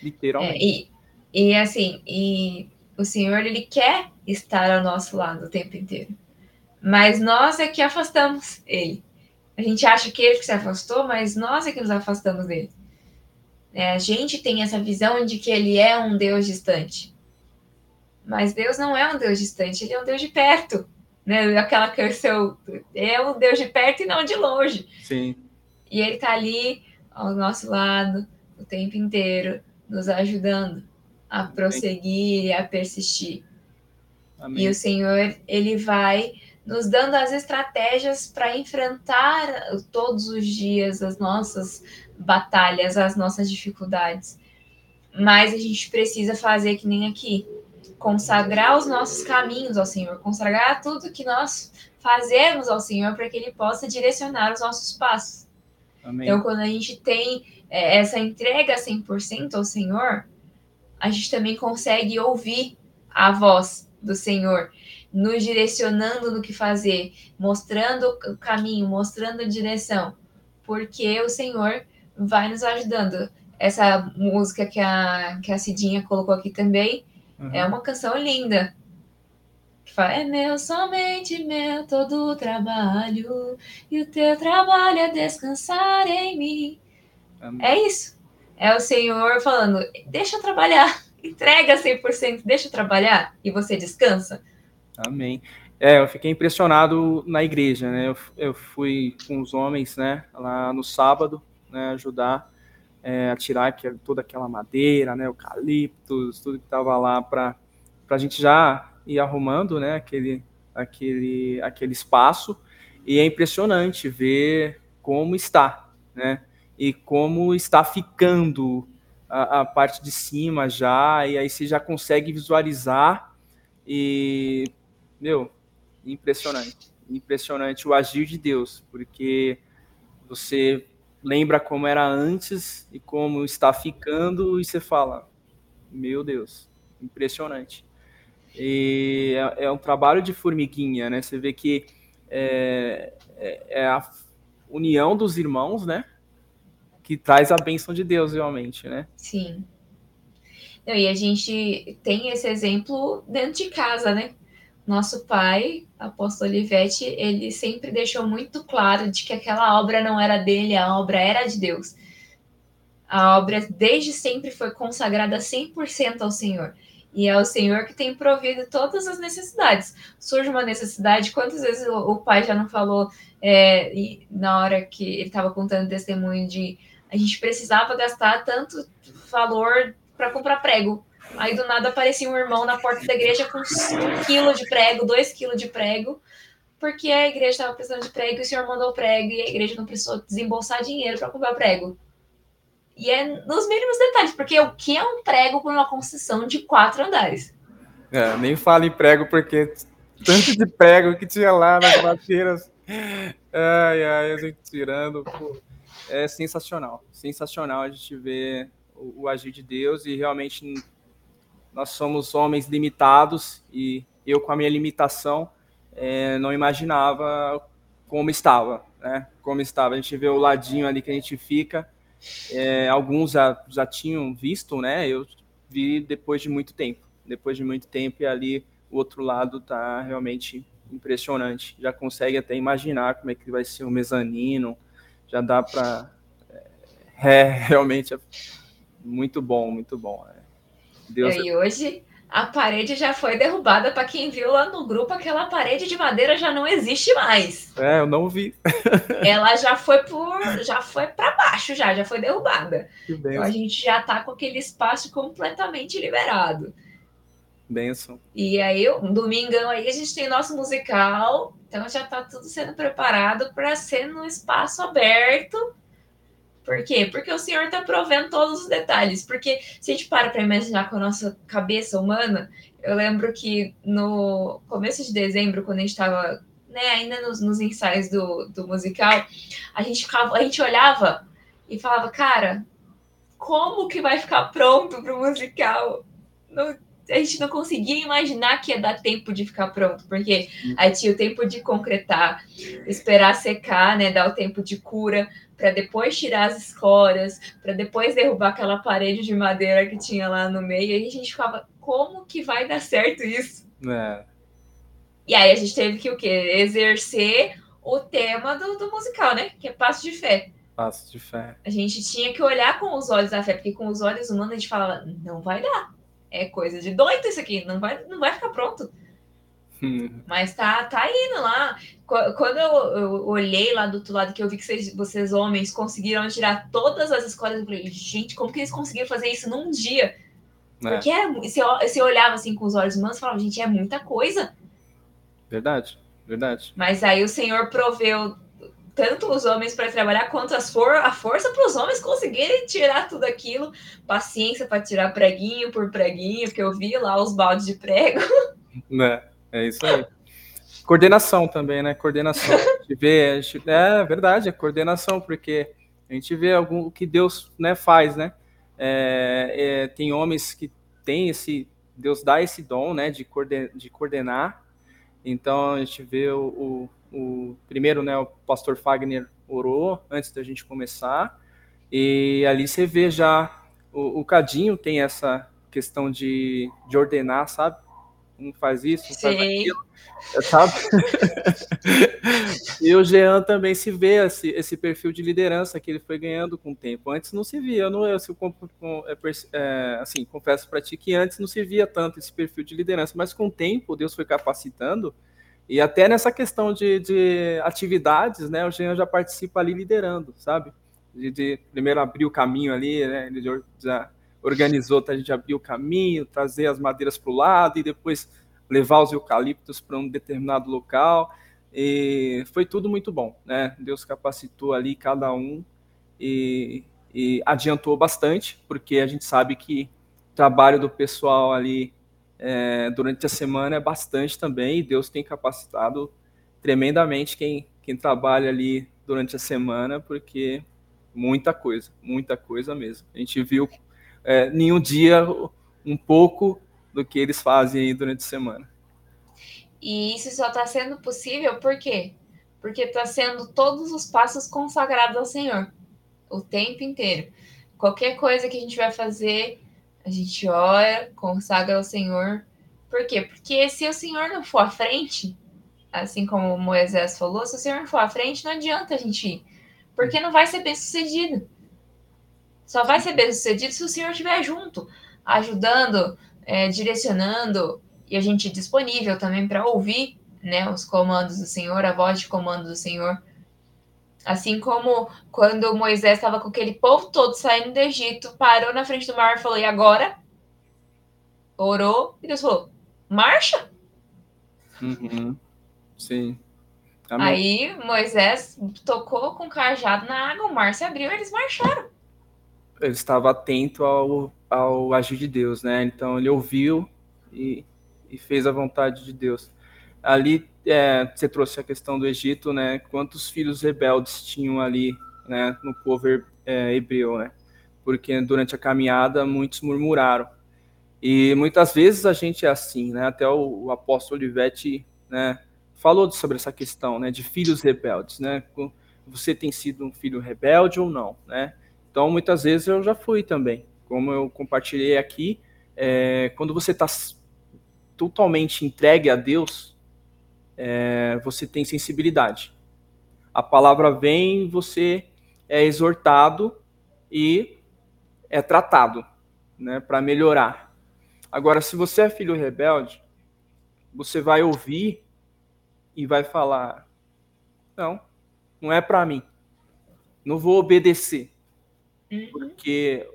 Literalmente. É, e, e assim, e o Senhor, ele quer estar ao nosso lado o tempo inteiro. Mas nós é que afastamos ele. A gente acha que ele que se afastou, mas nós é que nos afastamos dele. É, a gente tem essa visão de que ele é um Deus distante. Mas Deus não é um Deus distante, ele é um Deus de perto né? Aquela canção é um Deus de perto e não de longe. Sim. E ele está ali ao nosso lado o tempo inteiro, nos ajudando a prosseguir e a persistir. Amém. E o Senhor, ele vai nos dando as estratégias para enfrentar todos os dias as nossas batalhas, as nossas dificuldades. Mas a gente precisa fazer que nem aqui consagrar os nossos caminhos ao Senhor, consagrar tudo que nós fazemos ao Senhor para que Ele possa direcionar os nossos passos. Amém. Então, quando a gente tem é, essa entrega 100% ao Senhor, a gente também consegue ouvir a voz do Senhor, nos direcionando no que fazer, mostrando o caminho, mostrando a direção, porque o Senhor vai nos ajudando. Essa música que a, que a Cidinha colocou aqui também, Uhum. É uma canção linda. Que fala, é meu, somente meu, todo o trabalho, e o teu trabalho é descansar em mim. É isso. É o Senhor falando, deixa eu trabalhar, [laughs] entrega 100%, deixa eu trabalhar, e você descansa. Amém. É, eu fiquei impressionado na igreja, né? Eu, eu fui com os homens, né, lá no sábado, né, ajudar é, a tirar toda aquela madeira, né, eucaliptos, tudo que estava lá para a gente já ir arrumando, né, aquele, aquele, aquele espaço. E é impressionante ver como está, né, e como está ficando a, a parte de cima já, e aí você já consegue visualizar e, meu, impressionante, impressionante o agir de Deus, porque você lembra como era antes e como está ficando, e você fala: Meu Deus, impressionante. E é, é um trabalho de formiguinha, né? Você vê que é, é, é a união dos irmãos, né? Que traz a bênção de Deus, realmente, né? Sim. e a gente tem esse exemplo dentro de casa, né? Nosso pai, apóstolo Olivetti, ele sempre deixou muito claro de que aquela obra não era dele, a obra era de Deus. A obra desde sempre foi consagrada 100% ao Senhor. E é o Senhor que tem provido todas as necessidades. Surge uma necessidade, quantas vezes o, o pai já não falou é, na hora que ele estava contando testemunho de a gente precisava gastar tanto valor para comprar prego. Aí do nada aparecia um irmão na porta da igreja com um quilo de prego, dois quilos de prego, porque a igreja estava precisando de prego e o senhor mandou prego e a igreja não precisou desembolsar dinheiro para comprar prego. E é nos mínimos detalhes, porque o que é um prego por uma construção de quatro andares? É, nem fala em prego, porque tanto de prego que tinha lá nas bateiras. Ai, ai, a gente tirando. Pô, é sensacional. Sensacional a gente ver o, o, agir de Deus e realmente nós somos homens limitados e eu, com a minha limitação, é, não imaginava como estava, né? Como estava. A gente vê o ladinho ali que a gente fica é, alguns já, já tinham visto, né? Eu vi depois de muito tempo. Depois de muito tempo, e ali o outro lado tá realmente impressionante. Já consegue até imaginar como é que vai ser o mezanino. Já dá para. É, é, [laughs] realmente é muito bom, muito bom. É. Deus e hoje a parede já foi derrubada. Para quem viu lá no grupo, aquela parede de madeira já não existe mais. É, eu não vi. [laughs] Ela já foi por, já foi para baixo, já, já foi derrubada. Então a gente já está com aquele espaço completamente liberado. Benção. E aí, um domingão aí, a gente tem nosso musical, então já está tudo sendo preparado para ser no espaço aberto por quê? Porque o Senhor está provendo todos os detalhes. Porque se a gente para para imaginar com a nossa cabeça humana, eu lembro que no começo de dezembro, quando a gente estava né, ainda nos, nos ensaios do, do musical, a gente, ficava, a gente olhava e falava, cara, como que vai ficar pronto para o musical? Não, a gente não conseguia imaginar que ia dar tempo de ficar pronto, porque aí tinha o tempo de concretar, esperar secar, né, dar o tempo de cura, para depois tirar as escoras, para depois derrubar aquela parede de madeira que tinha lá no meio. E a gente ficava, como que vai dar certo isso? É. E aí a gente teve que o quê? Exercer o tema do, do musical, né? Que é passo de fé. Passo de fé. A gente tinha que olhar com os olhos da fé, porque com os olhos humanos a gente falava, não vai dar. É coisa de doido isso aqui, não vai, não vai ficar pronto. Mas tá, tá indo lá. Quando eu, eu, olhei lá do outro lado, que eu vi que vocês, vocês homens conseguiram tirar todas as escolas, eu falei, gente, como que eles conseguiram fazer isso num dia? É. Porque é, você, você olhava assim com os olhos humanos e falava, gente, é muita coisa. Verdade, verdade. Mas aí o Senhor proveu tanto os homens para trabalhar quanto as for a força para os homens conseguirem tirar tudo aquilo, paciência para tirar preguinho por preguinho, porque eu vi lá os baldes de prego. [laughs] Né? É isso aí. Coordenação também, né? Coordenação. A gente vê, a gente, é verdade, é coordenação, porque a gente vê algum, o que Deus né, faz, né? É, é, tem homens que têm esse, Deus dá esse dom, né, de, coorden, de coordenar. Então a gente vê o, o, o, primeiro, né, o pastor Fagner orou antes da gente começar, e ali você vê já o, o Cadinho tem essa questão de, de ordenar, sabe? um faz isso, um faz aquilo, sabe? [laughs] e o Jean também se vê esse, esse perfil de liderança que ele foi ganhando com o tempo. Antes não se via, eu não, eu, é, é, assim, confesso para ti que antes não se via tanto esse perfil de liderança, mas com o tempo Deus foi capacitando e até nessa questão de, de atividades, né, o Jean já participa ali liderando, sabe? De, de primeiro abrir o caminho ali, né, ele já organizou para a gente abrir o caminho, trazer as madeiras para o lado e depois levar os eucaliptos para um determinado local. E foi tudo muito bom, né? Deus capacitou ali cada um e, e adiantou bastante, porque a gente sabe que o trabalho do pessoal ali é, durante a semana é bastante também, e Deus tem capacitado tremendamente quem, quem trabalha ali durante a semana, porque muita coisa, muita coisa mesmo. A gente viu é, nenhum dia um pouco do que eles fazem aí durante a semana. E isso só está sendo possível por quê? Porque está sendo todos os passos consagrados ao Senhor, o tempo inteiro. Qualquer coisa que a gente vai fazer, a gente ora, consagra ao Senhor. Por quê? Porque se o Senhor não for à frente, assim como Moisés falou, se o Senhor não for à frente, não adianta a gente ir. Porque não vai ser bem sucedido. Só vai ser bem sucedido se o Senhor estiver junto, ajudando, é, direcionando e a gente disponível também para ouvir né, os comandos do Senhor, a voz de comando do Senhor. Assim como quando Moisés estava com aquele povo todo saindo do Egito, parou na frente do mar e falou: E agora? Orou e Deus falou: Marcha! Uhum. Sim. Amém. Aí Moisés tocou com o cajado na água, o mar se abriu e eles marcharam. Ele estava atento ao, ao agir de Deus, né? Então ele ouviu e, e fez a vontade de Deus. Ali é, você trouxe a questão do Egito, né? Quantos filhos rebeldes tinham ali, né? No povo é, hebreu, né? Porque durante a caminhada muitos murmuraram. E muitas vezes a gente é assim, né? Até o, o apóstolo Olivete, né? Falou sobre essa questão, né? De filhos rebeldes, né? Você tem sido um filho rebelde ou não, né? Então muitas vezes eu já fui também, como eu compartilhei aqui, é, quando você está totalmente entregue a Deus, é, você tem sensibilidade. A palavra vem, você é exortado e é tratado, né, para melhorar. Agora, se você é filho rebelde, você vai ouvir e vai falar: não, não é para mim, não vou obedecer, uhum. porque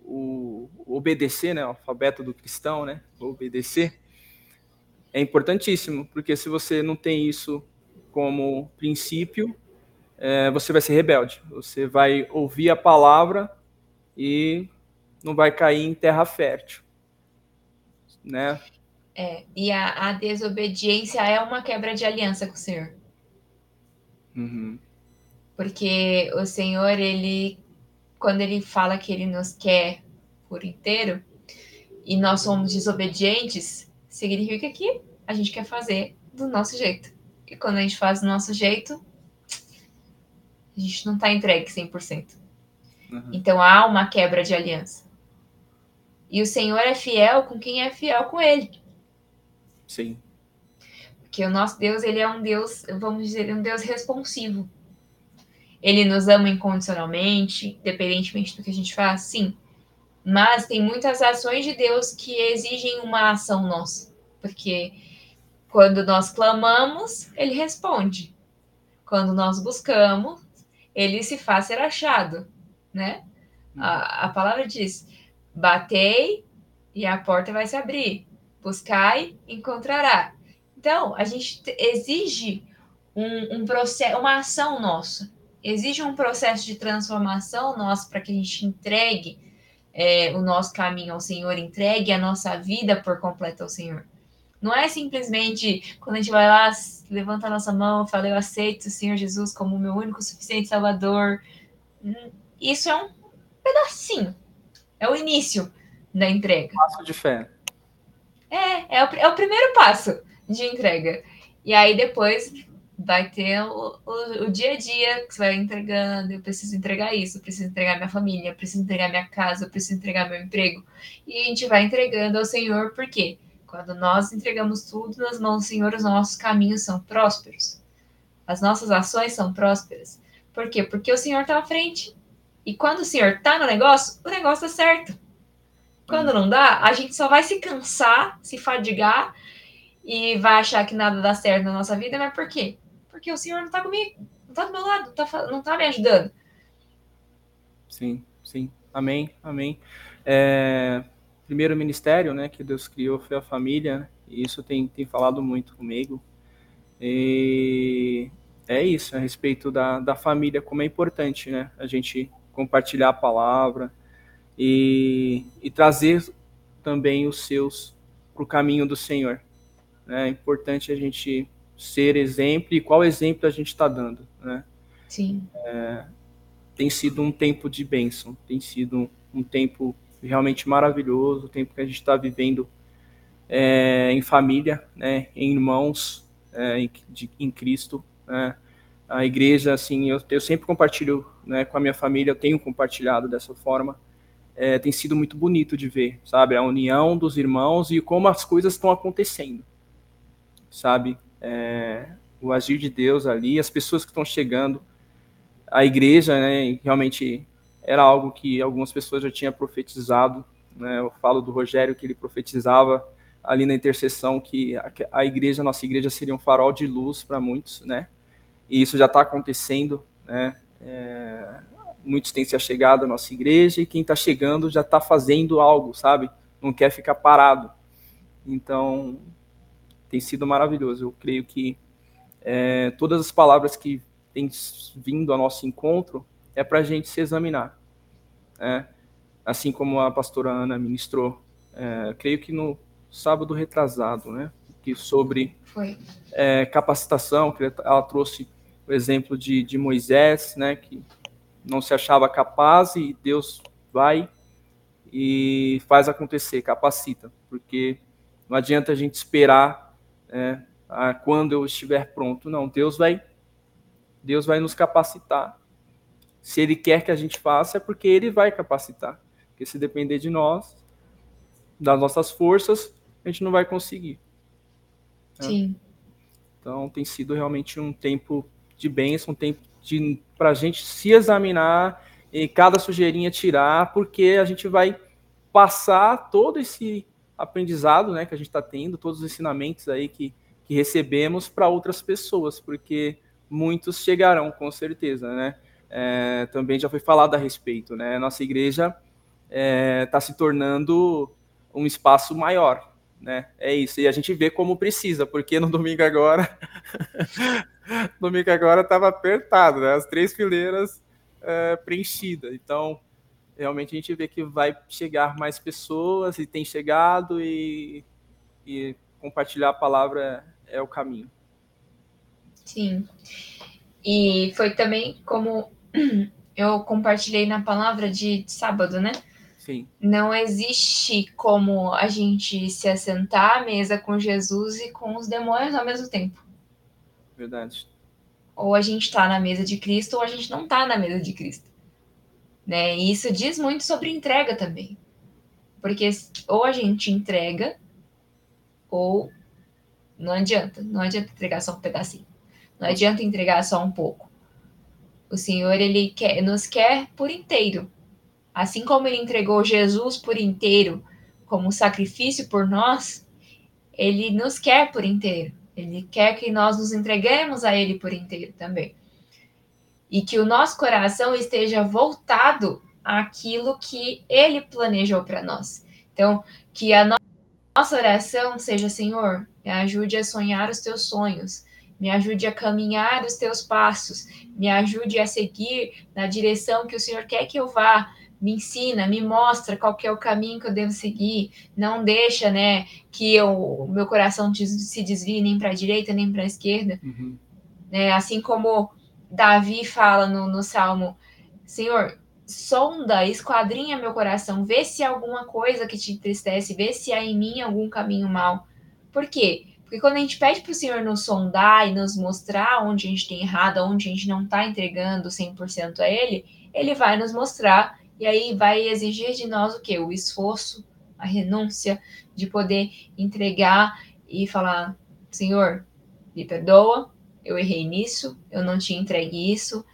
o, obedecer, né, o alfabeto do cristão, né, obedecer é importantíssimo, porque se você não tem isso como princípio, é, você vai ser rebelde. Você vai ouvir a palavra e não vai cair em terra fértil, né? É, e a, a desobediência é uma quebra de aliança com o Senhor. Uhum. Porque o Senhor, ele, quando ele fala que ele nos quer por inteiro e nós somos desobedientes, significa que a gente quer fazer do nosso jeito. E quando a gente faz do nosso jeito, a gente não está entregue 100%. Uhum. Então há uma quebra de aliança. E o Senhor é fiel com quem é fiel com Ele. Sim. Porque o nosso Deus, ele é um Deus, vamos dizer, um Deus responsivo. Ele nos ama incondicionalmente, independentemente do que a gente faz, sim. Mas tem muitas ações de Deus que exigem uma ação nossa, porque quando nós clamamos, ele responde. Quando nós buscamos, ele se faz ser achado, né? A, a palavra diz: batei e a porta vai se abrir, buscai, encontrará. Então, a gente exige um, um processo, uma ação nossa, exige um processo de transformação nossa para que a gente entregue é, o nosso caminho ao Senhor, entregue a nossa vida por completo ao Senhor. Não é simplesmente quando a gente vai lá, levanta a nossa mão, fala, eu aceito o Senhor Jesus como meu único suficiente Salvador. Hum, isso é um pedacinho, é o início da entrega. Passo de fé. É, é o, é o primeiro passo de entrega. E aí depois vai ter o, o, o, dia a dia que você vai entregando. Eu preciso entregar isso, eu preciso entregar minha família, eu preciso entregar minha casa, eu preciso entregar meu emprego. E a gente vai entregando ao Senhor, porque quando nós entregamos tudo nas mãos do Senhor, os nossos caminhos são prósperos. As nossas ações são prósperas. Por quê? Porque o Senhor está à frente. E quando o Senhor está no negócio, o negócio está certo. Quando não dá, a gente só vai se cansar, se fadigar e vai achar que nada dá certo na nossa vida, mas por quê? Porque o Senhor não está comigo, não está do meu lado, não está tá me ajudando. Sim, sim. Amém, amém. É, primeiro ministério né, que Deus criou foi a família, né, e isso tem, tem falado muito comigo. E é isso, a respeito da, da família, como é importante né, a gente compartilhar a palavra e, e trazer também os seus para o caminho do Senhor. É importante a gente ser exemplo e qual exemplo a gente está dando, né? Sim. É, tem sido um tempo de bênção, tem sido um, um tempo realmente maravilhoso, o tempo que a gente está vivendo é, em família, né, em irmãos, é, em, de, em, Cristo. Né? A igreja, assim, eu, eu sempre compartilho né, com a minha família, eu tenho compartilhado dessa forma. É, tem sido muito bonito de ver, sabe, a união dos irmãos e como as coisas estão acontecendo, sabe? É, o agir de Deus ali, as pessoas que estão chegando, a igreja, né, realmente era algo que algumas pessoas já tinham profetizado. Né? Eu falo do Rogério que ele profetizava ali na intercessão que a, a igreja, a nossa igreja, seria um farol de luz para muitos, né? E isso já está acontecendo, né? É, muitos têm se achegado à nossa igreja e quem está chegando já está fazendo algo, sabe? Não quer ficar parado. Então, tem sido maravilhoso. Eu creio que é, todas as palavras que têm vindo ao nosso encontro é para a gente se examinar. Né? Assim como a pastora Ana ministrou, é, creio que no sábado retrasado, né? Que sobre é, capacitação, que ela trouxe o exemplo de, de Moisés, né? Que não se achava capaz e Deus vai e faz acontecer, capacita, porque não adianta a gente esperar é, quando eu estiver pronto, não. Deus vai, Deus vai nos capacitar. Se Ele quer que a gente faça, é porque Ele vai capacitar. Porque se depender de nós, das nossas forças, a gente não vai conseguir. Né? Sim. Então tem sido realmente um tempo de bênção, um tempo para a gente se examinar e cada sujeirinha tirar, porque a gente vai passar todo esse aprendizado né, que a gente está tendo, todos os ensinamentos aí que, que recebemos para outras pessoas, porque muitos chegarão, com certeza, né? É, também já foi falado a respeito, né? Nossa igreja está é, tá se tornando um espaço maior, né? É isso. E a gente vê como precisa, porque no domingo agora, [laughs] domingo agora estava apertado, né? As três fileiras é, preenchidas. Então, realmente a gente vê que vai chegar mais pessoas e tem chegado e, e compartilhar a palavra é, é o caminho. Sim. E foi também como [clears throat] eu compartilhei na palavra de sábado, né? Sim. Não existe como a gente se assentar à mesa com Jesus e com os demônios ao mesmo tempo. Verdade. Ou a gente está na mesa de Cristo ou a gente não está na mesa de Cristo. Né? E isso diz muito sobre entrega também. Porque ou a gente entrega, ou não adianta. Não adianta entregar só um pedacinho. Não adianta entregar só um pouco. O Senhor, ele quer, nos quer por inteiro. Assim como ele entregou Jesus por inteiro como sacrifício por nós, ele nos quer por inteiro. Ele quer que nós nos entreguemos a ele por inteiro também e que o nosso coração esteja voltado àquilo que ele planejou para nós. Então, que a no nossa oração seja, Senhor, me ajude a sonhar os teus sonhos, me ajude a caminhar os teus passos, me ajude a seguir na direção que o Senhor quer que eu vá. Me ensina, me mostra qual que é o caminho que eu devo seguir. Não deixa, né, que o meu coração se desvie nem para a direita nem para a esquerda. Uhum. Né, assim como Davi fala no, no Salmo: Senhor, sonda, esquadrinha meu coração, vê se há alguma coisa que te entristece, vê se há em mim algum caminho mal. Por quê? Porque quando a gente pede para o Senhor nos sondar e nos mostrar onde a gente tem errado, onde a gente não está entregando 100% a Ele, Ele vai nos mostrar e aí vai exigir de nós o quê? O esforço, a renúncia de poder entregar e falar: Senhor, me perdoa, eu errei nisso, eu não te entregue isso,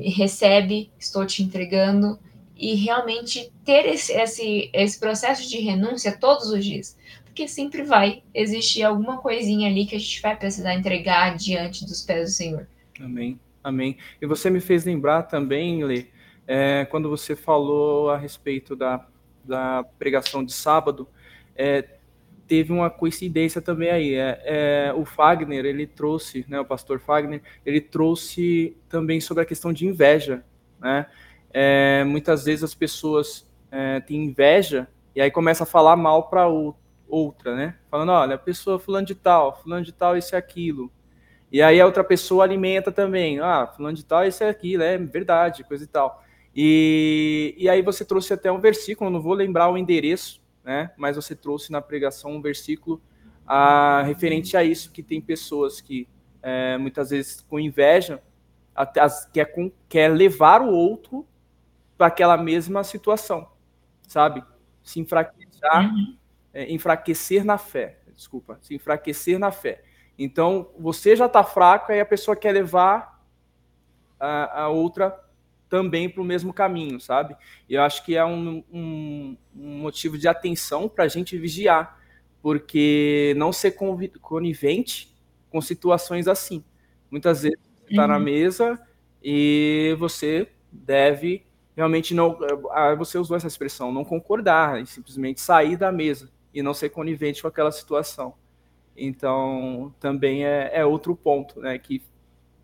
recebe, estou te entregando, e realmente ter esse, esse, esse processo de renúncia todos os dias, porque sempre vai existir alguma coisinha ali que a gente vai precisar entregar diante dos pés do Senhor. Amém, amém. E você me fez lembrar também, Lê, é, quando você falou a respeito da, da pregação de sábado, é, teve uma coincidência também aí. É, é, o Fagner, ele trouxe, né, o pastor Fagner, ele trouxe também sobre a questão de inveja. Né? É, muitas vezes as pessoas é, têm inveja e aí começa a falar mal para outra, né? Falando, olha, a pessoa fulano de tal, fulano de tal, isso e aquilo. E aí a outra pessoa alimenta também, ah, fulano de tal, isso e aquilo, é verdade, coisa e tal. E, e aí você trouxe até um versículo, não vou lembrar o endereço, né? Mas você trouxe na pregação um versículo a, referente a isso, que tem pessoas que é, muitas vezes com inveja até as, quer, com, quer levar o outro para aquela mesma situação, sabe? Se enfraquecer, uhum. é, enfraquecer na fé, desculpa, se enfraquecer na fé. Então, você já está fraco, aí a pessoa quer levar a, a outra também para o mesmo caminho, sabe? E eu acho que é um, um, um motivo de atenção para a gente vigiar, porque não ser conivente com situações assim. Muitas vezes você está uhum. na mesa e você deve realmente não. Ah, você usou essa expressão, não concordar, e simplesmente sair da mesa e não ser conivente com aquela situação. Então, também é, é outro ponto, né, que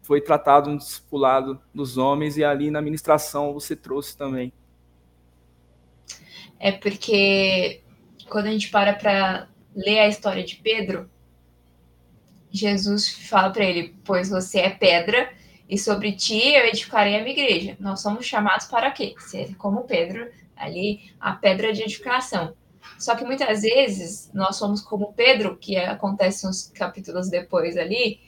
foi tratado no discipulado dos homens e ali na ministração você trouxe também. É porque quando a gente para para ler a história de Pedro, Jesus fala para ele: Pois você é pedra, e sobre ti eu edificarei a minha igreja. Nós somos chamados para quê? Ser como Pedro, ali, a pedra de edificação. Só que muitas vezes nós somos como Pedro, que acontece uns capítulos depois ali,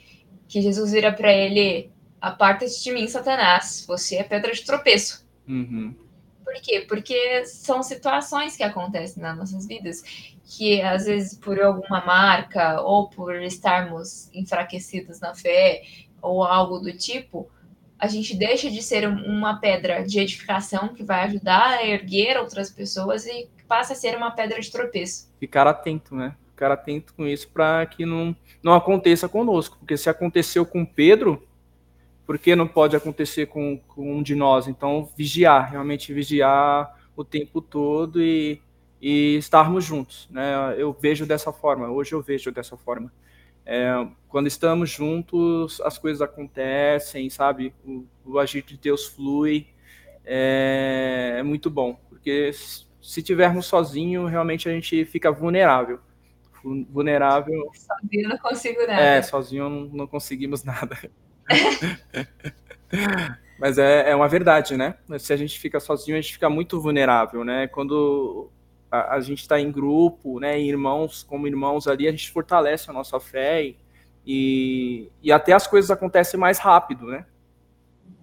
que Jesus vira para ele: Aparta-te de mim, Satanás, você é pedra de tropeço. Uhum. Por quê? Porque são situações que acontecem nas nossas vidas que, às vezes, por alguma marca ou por estarmos enfraquecidos na fé ou algo do tipo, a gente deixa de ser uma pedra de edificação que vai ajudar a erguer outras pessoas e passa a ser uma pedra de tropeço. Ficar atento, né? Ficar atento com isso para que não, não aconteça conosco, porque se aconteceu com Pedro, por que não pode acontecer com, com um de nós? Então, vigiar, realmente vigiar o tempo todo e, e estarmos juntos, né? Eu vejo dessa forma, hoje eu vejo dessa forma. É, quando estamos juntos, as coisas acontecem, sabe? O, o agir de Deus flui, é, é muito bom, porque se tivermos sozinho, realmente a gente fica vulnerável vulnerável. Sozinho não consigo nada. É, sozinho não, não conseguimos nada. [laughs] Mas é, é uma verdade, né? Se a gente fica sozinho, a gente fica muito vulnerável, né? Quando a, a gente está em grupo, né? Irmãos, como irmãos ali, a gente fortalece a nossa fé e, e, e até as coisas acontecem mais rápido, né?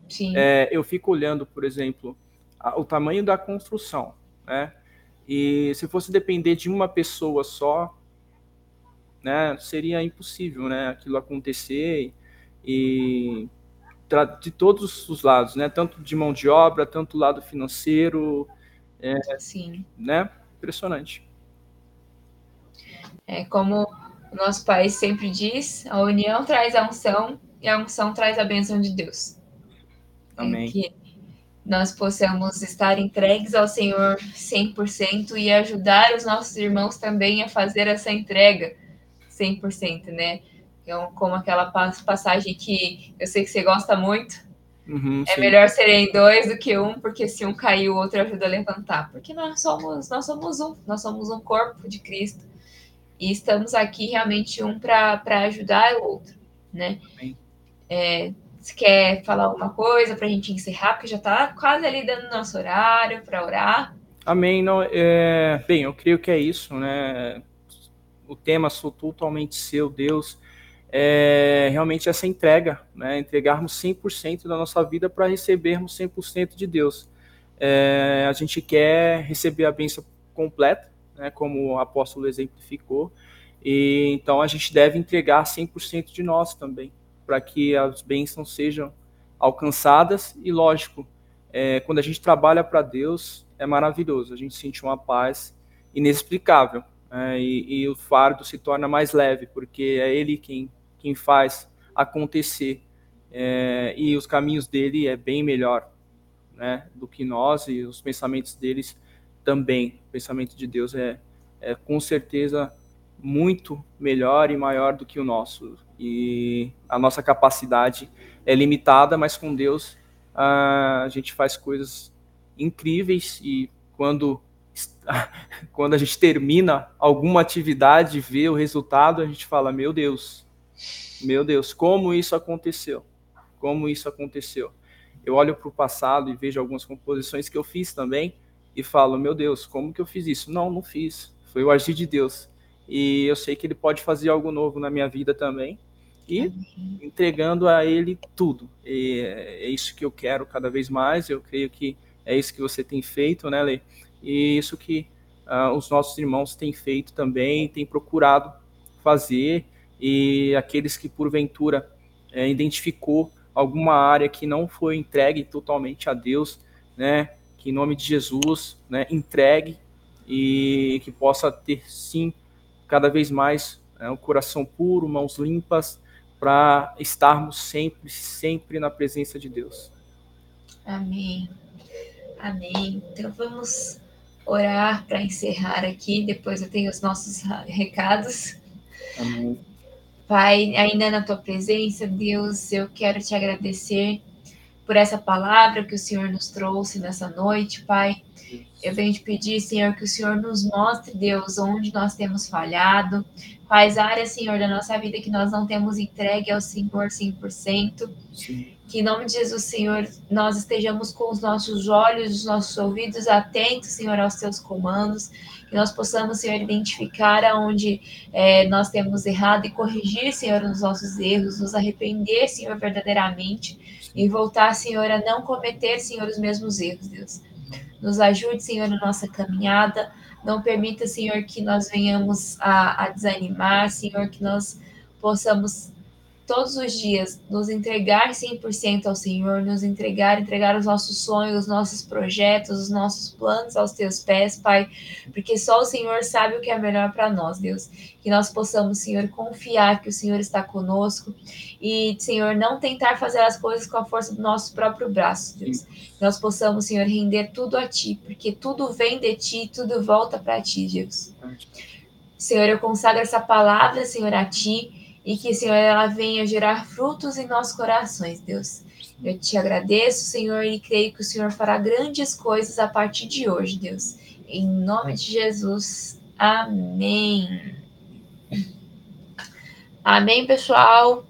Sim. É, eu fico olhando, por exemplo, a, o tamanho da construção, né? E se fosse depender de uma pessoa só, né, seria impossível, né, aquilo acontecer e de todos os lados, né, tanto de mão de obra, tanto lado financeiro, é, Sim. né, impressionante. É como o nosso país sempre diz, a união traz a unção e a unção traz a bênção de Deus. Amém. É que nós possamos estar entregues ao Senhor 100% e ajudar os nossos irmãos também a fazer essa entrega 100%, né? Então, como aquela passagem que eu sei que você gosta muito. Uhum, é sim. melhor serem dois do que um, porque se um cair, o outro ajuda a levantar. Porque nós somos, nós somos um, nós somos um corpo de Cristo. E estamos aqui realmente um para ajudar o outro, né? É, você quer falar alguma coisa para a gente encerrar? Porque já está quase ali dando nosso horário para orar. Amém. Não, é, bem, eu creio que é isso, né? O tema Sou Totalmente Seu, Deus, é realmente essa entrega, né? entregarmos 100% da nossa vida para recebermos 100% de Deus. É, a gente quer receber a bênção completa, né? como o apóstolo exemplificou, e então a gente deve entregar 100% de nós também, para que as bênçãos sejam alcançadas e, lógico, é, quando a gente trabalha para Deus, é maravilhoso, a gente sente uma paz inexplicável é, e, e, o fardo se torna mais leve, porque é ele quem, quem faz acontecer. É, e os caminhos dele é bem melhor né, do que nós, e os pensamentos deles também. O pensamento de Deus é, é com certeza muito melhor e maior do que o nosso. E a nossa capacidade é limitada, mas com Deus a gente faz coisas incríveis e quando [laughs] quando a gente termina alguma atividade, vê o resultado, a gente fala: Meu Deus, meu Deus, como isso aconteceu? Como isso aconteceu? Eu olho para o passado e vejo algumas composições que eu fiz também e falo: Meu Deus, como que eu fiz isso? Não, não fiz. Foi o agir de Deus. E eu sei que Ele pode fazer algo novo na minha vida também. E entregando a Ele tudo. E é isso que eu quero cada vez mais. Eu creio que é isso que você tem feito, né, Lê? E isso que uh, os nossos irmãos têm feito também, têm procurado fazer, e aqueles que porventura é, identificou alguma área que não foi entregue totalmente a Deus, né? Que em nome de Jesus, né, entregue e que possa ter sim cada vez mais né, um coração puro, mãos limpas, para estarmos sempre, sempre na presença de Deus. Amém. Amém. Então vamos orar para encerrar aqui. Depois eu tenho os nossos recados. Amém. Pai, ainda na tua presença, Deus, eu quero te agradecer por essa palavra que o Senhor nos trouxe nessa noite, Pai. Eu venho te pedir, Senhor, que o Senhor nos mostre, Deus, onde nós temos falhado, quais áreas, Senhor, da nossa vida que nós não temos entregue ao Senhor 100%. Sim. Que em nome de Jesus, Senhor, nós estejamos com os nossos olhos, os nossos ouvidos atentos, Senhor, aos teus comandos. Que nós possamos, Senhor, identificar aonde é, nós temos errado e corrigir, Senhor, os nossos erros, nos arrepender, Senhor, verdadeiramente e voltar, Senhor, a não cometer, Senhor, os mesmos erros, Deus. Nos ajude, Senhor, na nossa caminhada. Não permita, Senhor, que nós venhamos a, a desanimar, Senhor, que nós possamos todos os dias nos entregar 100% ao Senhor, nos entregar, entregar os nossos sonhos, os nossos projetos, os nossos planos aos teus pés, Pai, porque só o Senhor sabe o que é melhor para nós, Deus. Que nós possamos, Senhor, confiar que o Senhor está conosco e, Senhor, não tentar fazer as coisas com a força do nosso próprio braço, Deus. Que nós possamos, Senhor, render tudo a Ti, porque tudo vem de Ti, tudo volta para Ti, Deus. Senhor, eu consagro essa palavra, Senhor, a Ti e que, Senhor, ela venha gerar frutos em nossos corações, Deus. Eu te agradeço, Senhor, e creio que o Senhor fará grandes coisas a partir de hoje, Deus. Em nome de Jesus. Amém. Amém, pessoal.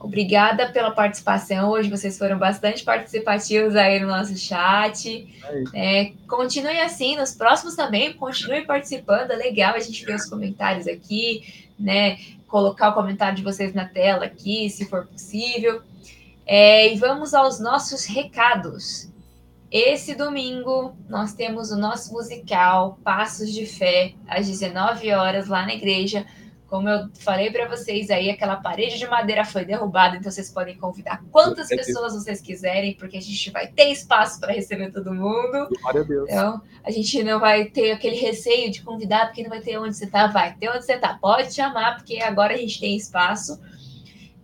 Obrigada pela participação. Hoje vocês foram bastante participativos aí no nosso chat. É, continue assim, nos próximos também, continue participando. É legal a gente ver os comentários aqui, né? colocar o comentário de vocês na tela aqui, se for possível. É, e vamos aos nossos recados. Esse domingo nós temos o nosso musical Passos de Fé às 19 horas lá na igreja como eu falei para vocês aí, aquela parede de madeira foi derrubada, então vocês podem convidar quantas pessoas vocês quiserem, porque a gente vai ter espaço para receber todo mundo. Glória a Deus. Então, a gente não vai ter aquele receio de convidar, porque não vai ter onde você tá, vai ter onde você tá. Pode chamar, porque agora a gente tem espaço.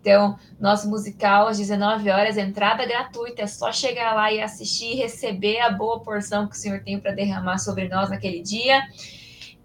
Então, nosso musical às 19 horas, entrada gratuita, é só chegar lá e assistir e receber a boa porção que o Senhor tem para derramar sobre nós naquele dia.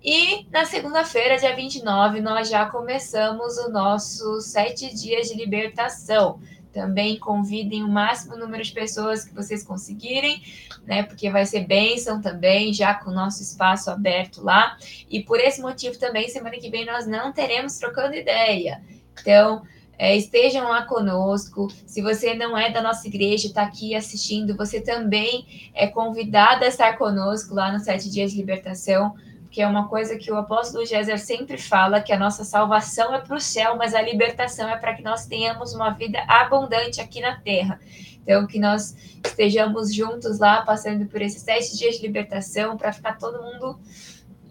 E na segunda-feira, dia 29, nós já começamos o nosso sete dias de libertação. Também convidem o máximo número de pessoas que vocês conseguirem, né? Porque vai ser bênção também, já com o nosso espaço aberto lá. E por esse motivo também, semana que vem, nós não teremos trocando ideia. Então, é, estejam lá conosco. Se você não é da nossa igreja, está aqui assistindo, você também é convidado a estar conosco lá no Sete Dias de Libertação que é uma coisa que o apóstolo Géser sempre fala, que a nossa salvação é para o céu, mas a libertação é para que nós tenhamos uma vida abundante aqui na terra. Então, que nós estejamos juntos lá, passando por esses sete dias de libertação, para ficar todo mundo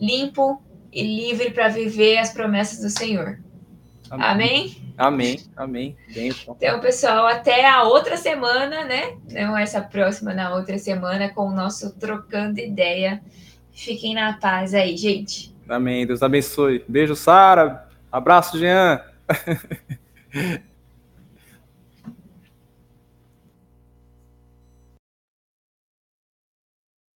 limpo e livre para viver as promessas do Senhor. Amém? Amém, amém. Bem, então. então, pessoal, até a outra semana, né? Não essa próxima, na outra semana, com o nosso Trocando Ideia. Fiquem na paz aí, gente. Amém. Deus abençoe. Beijo, Sara. Abraço, Jean. [laughs]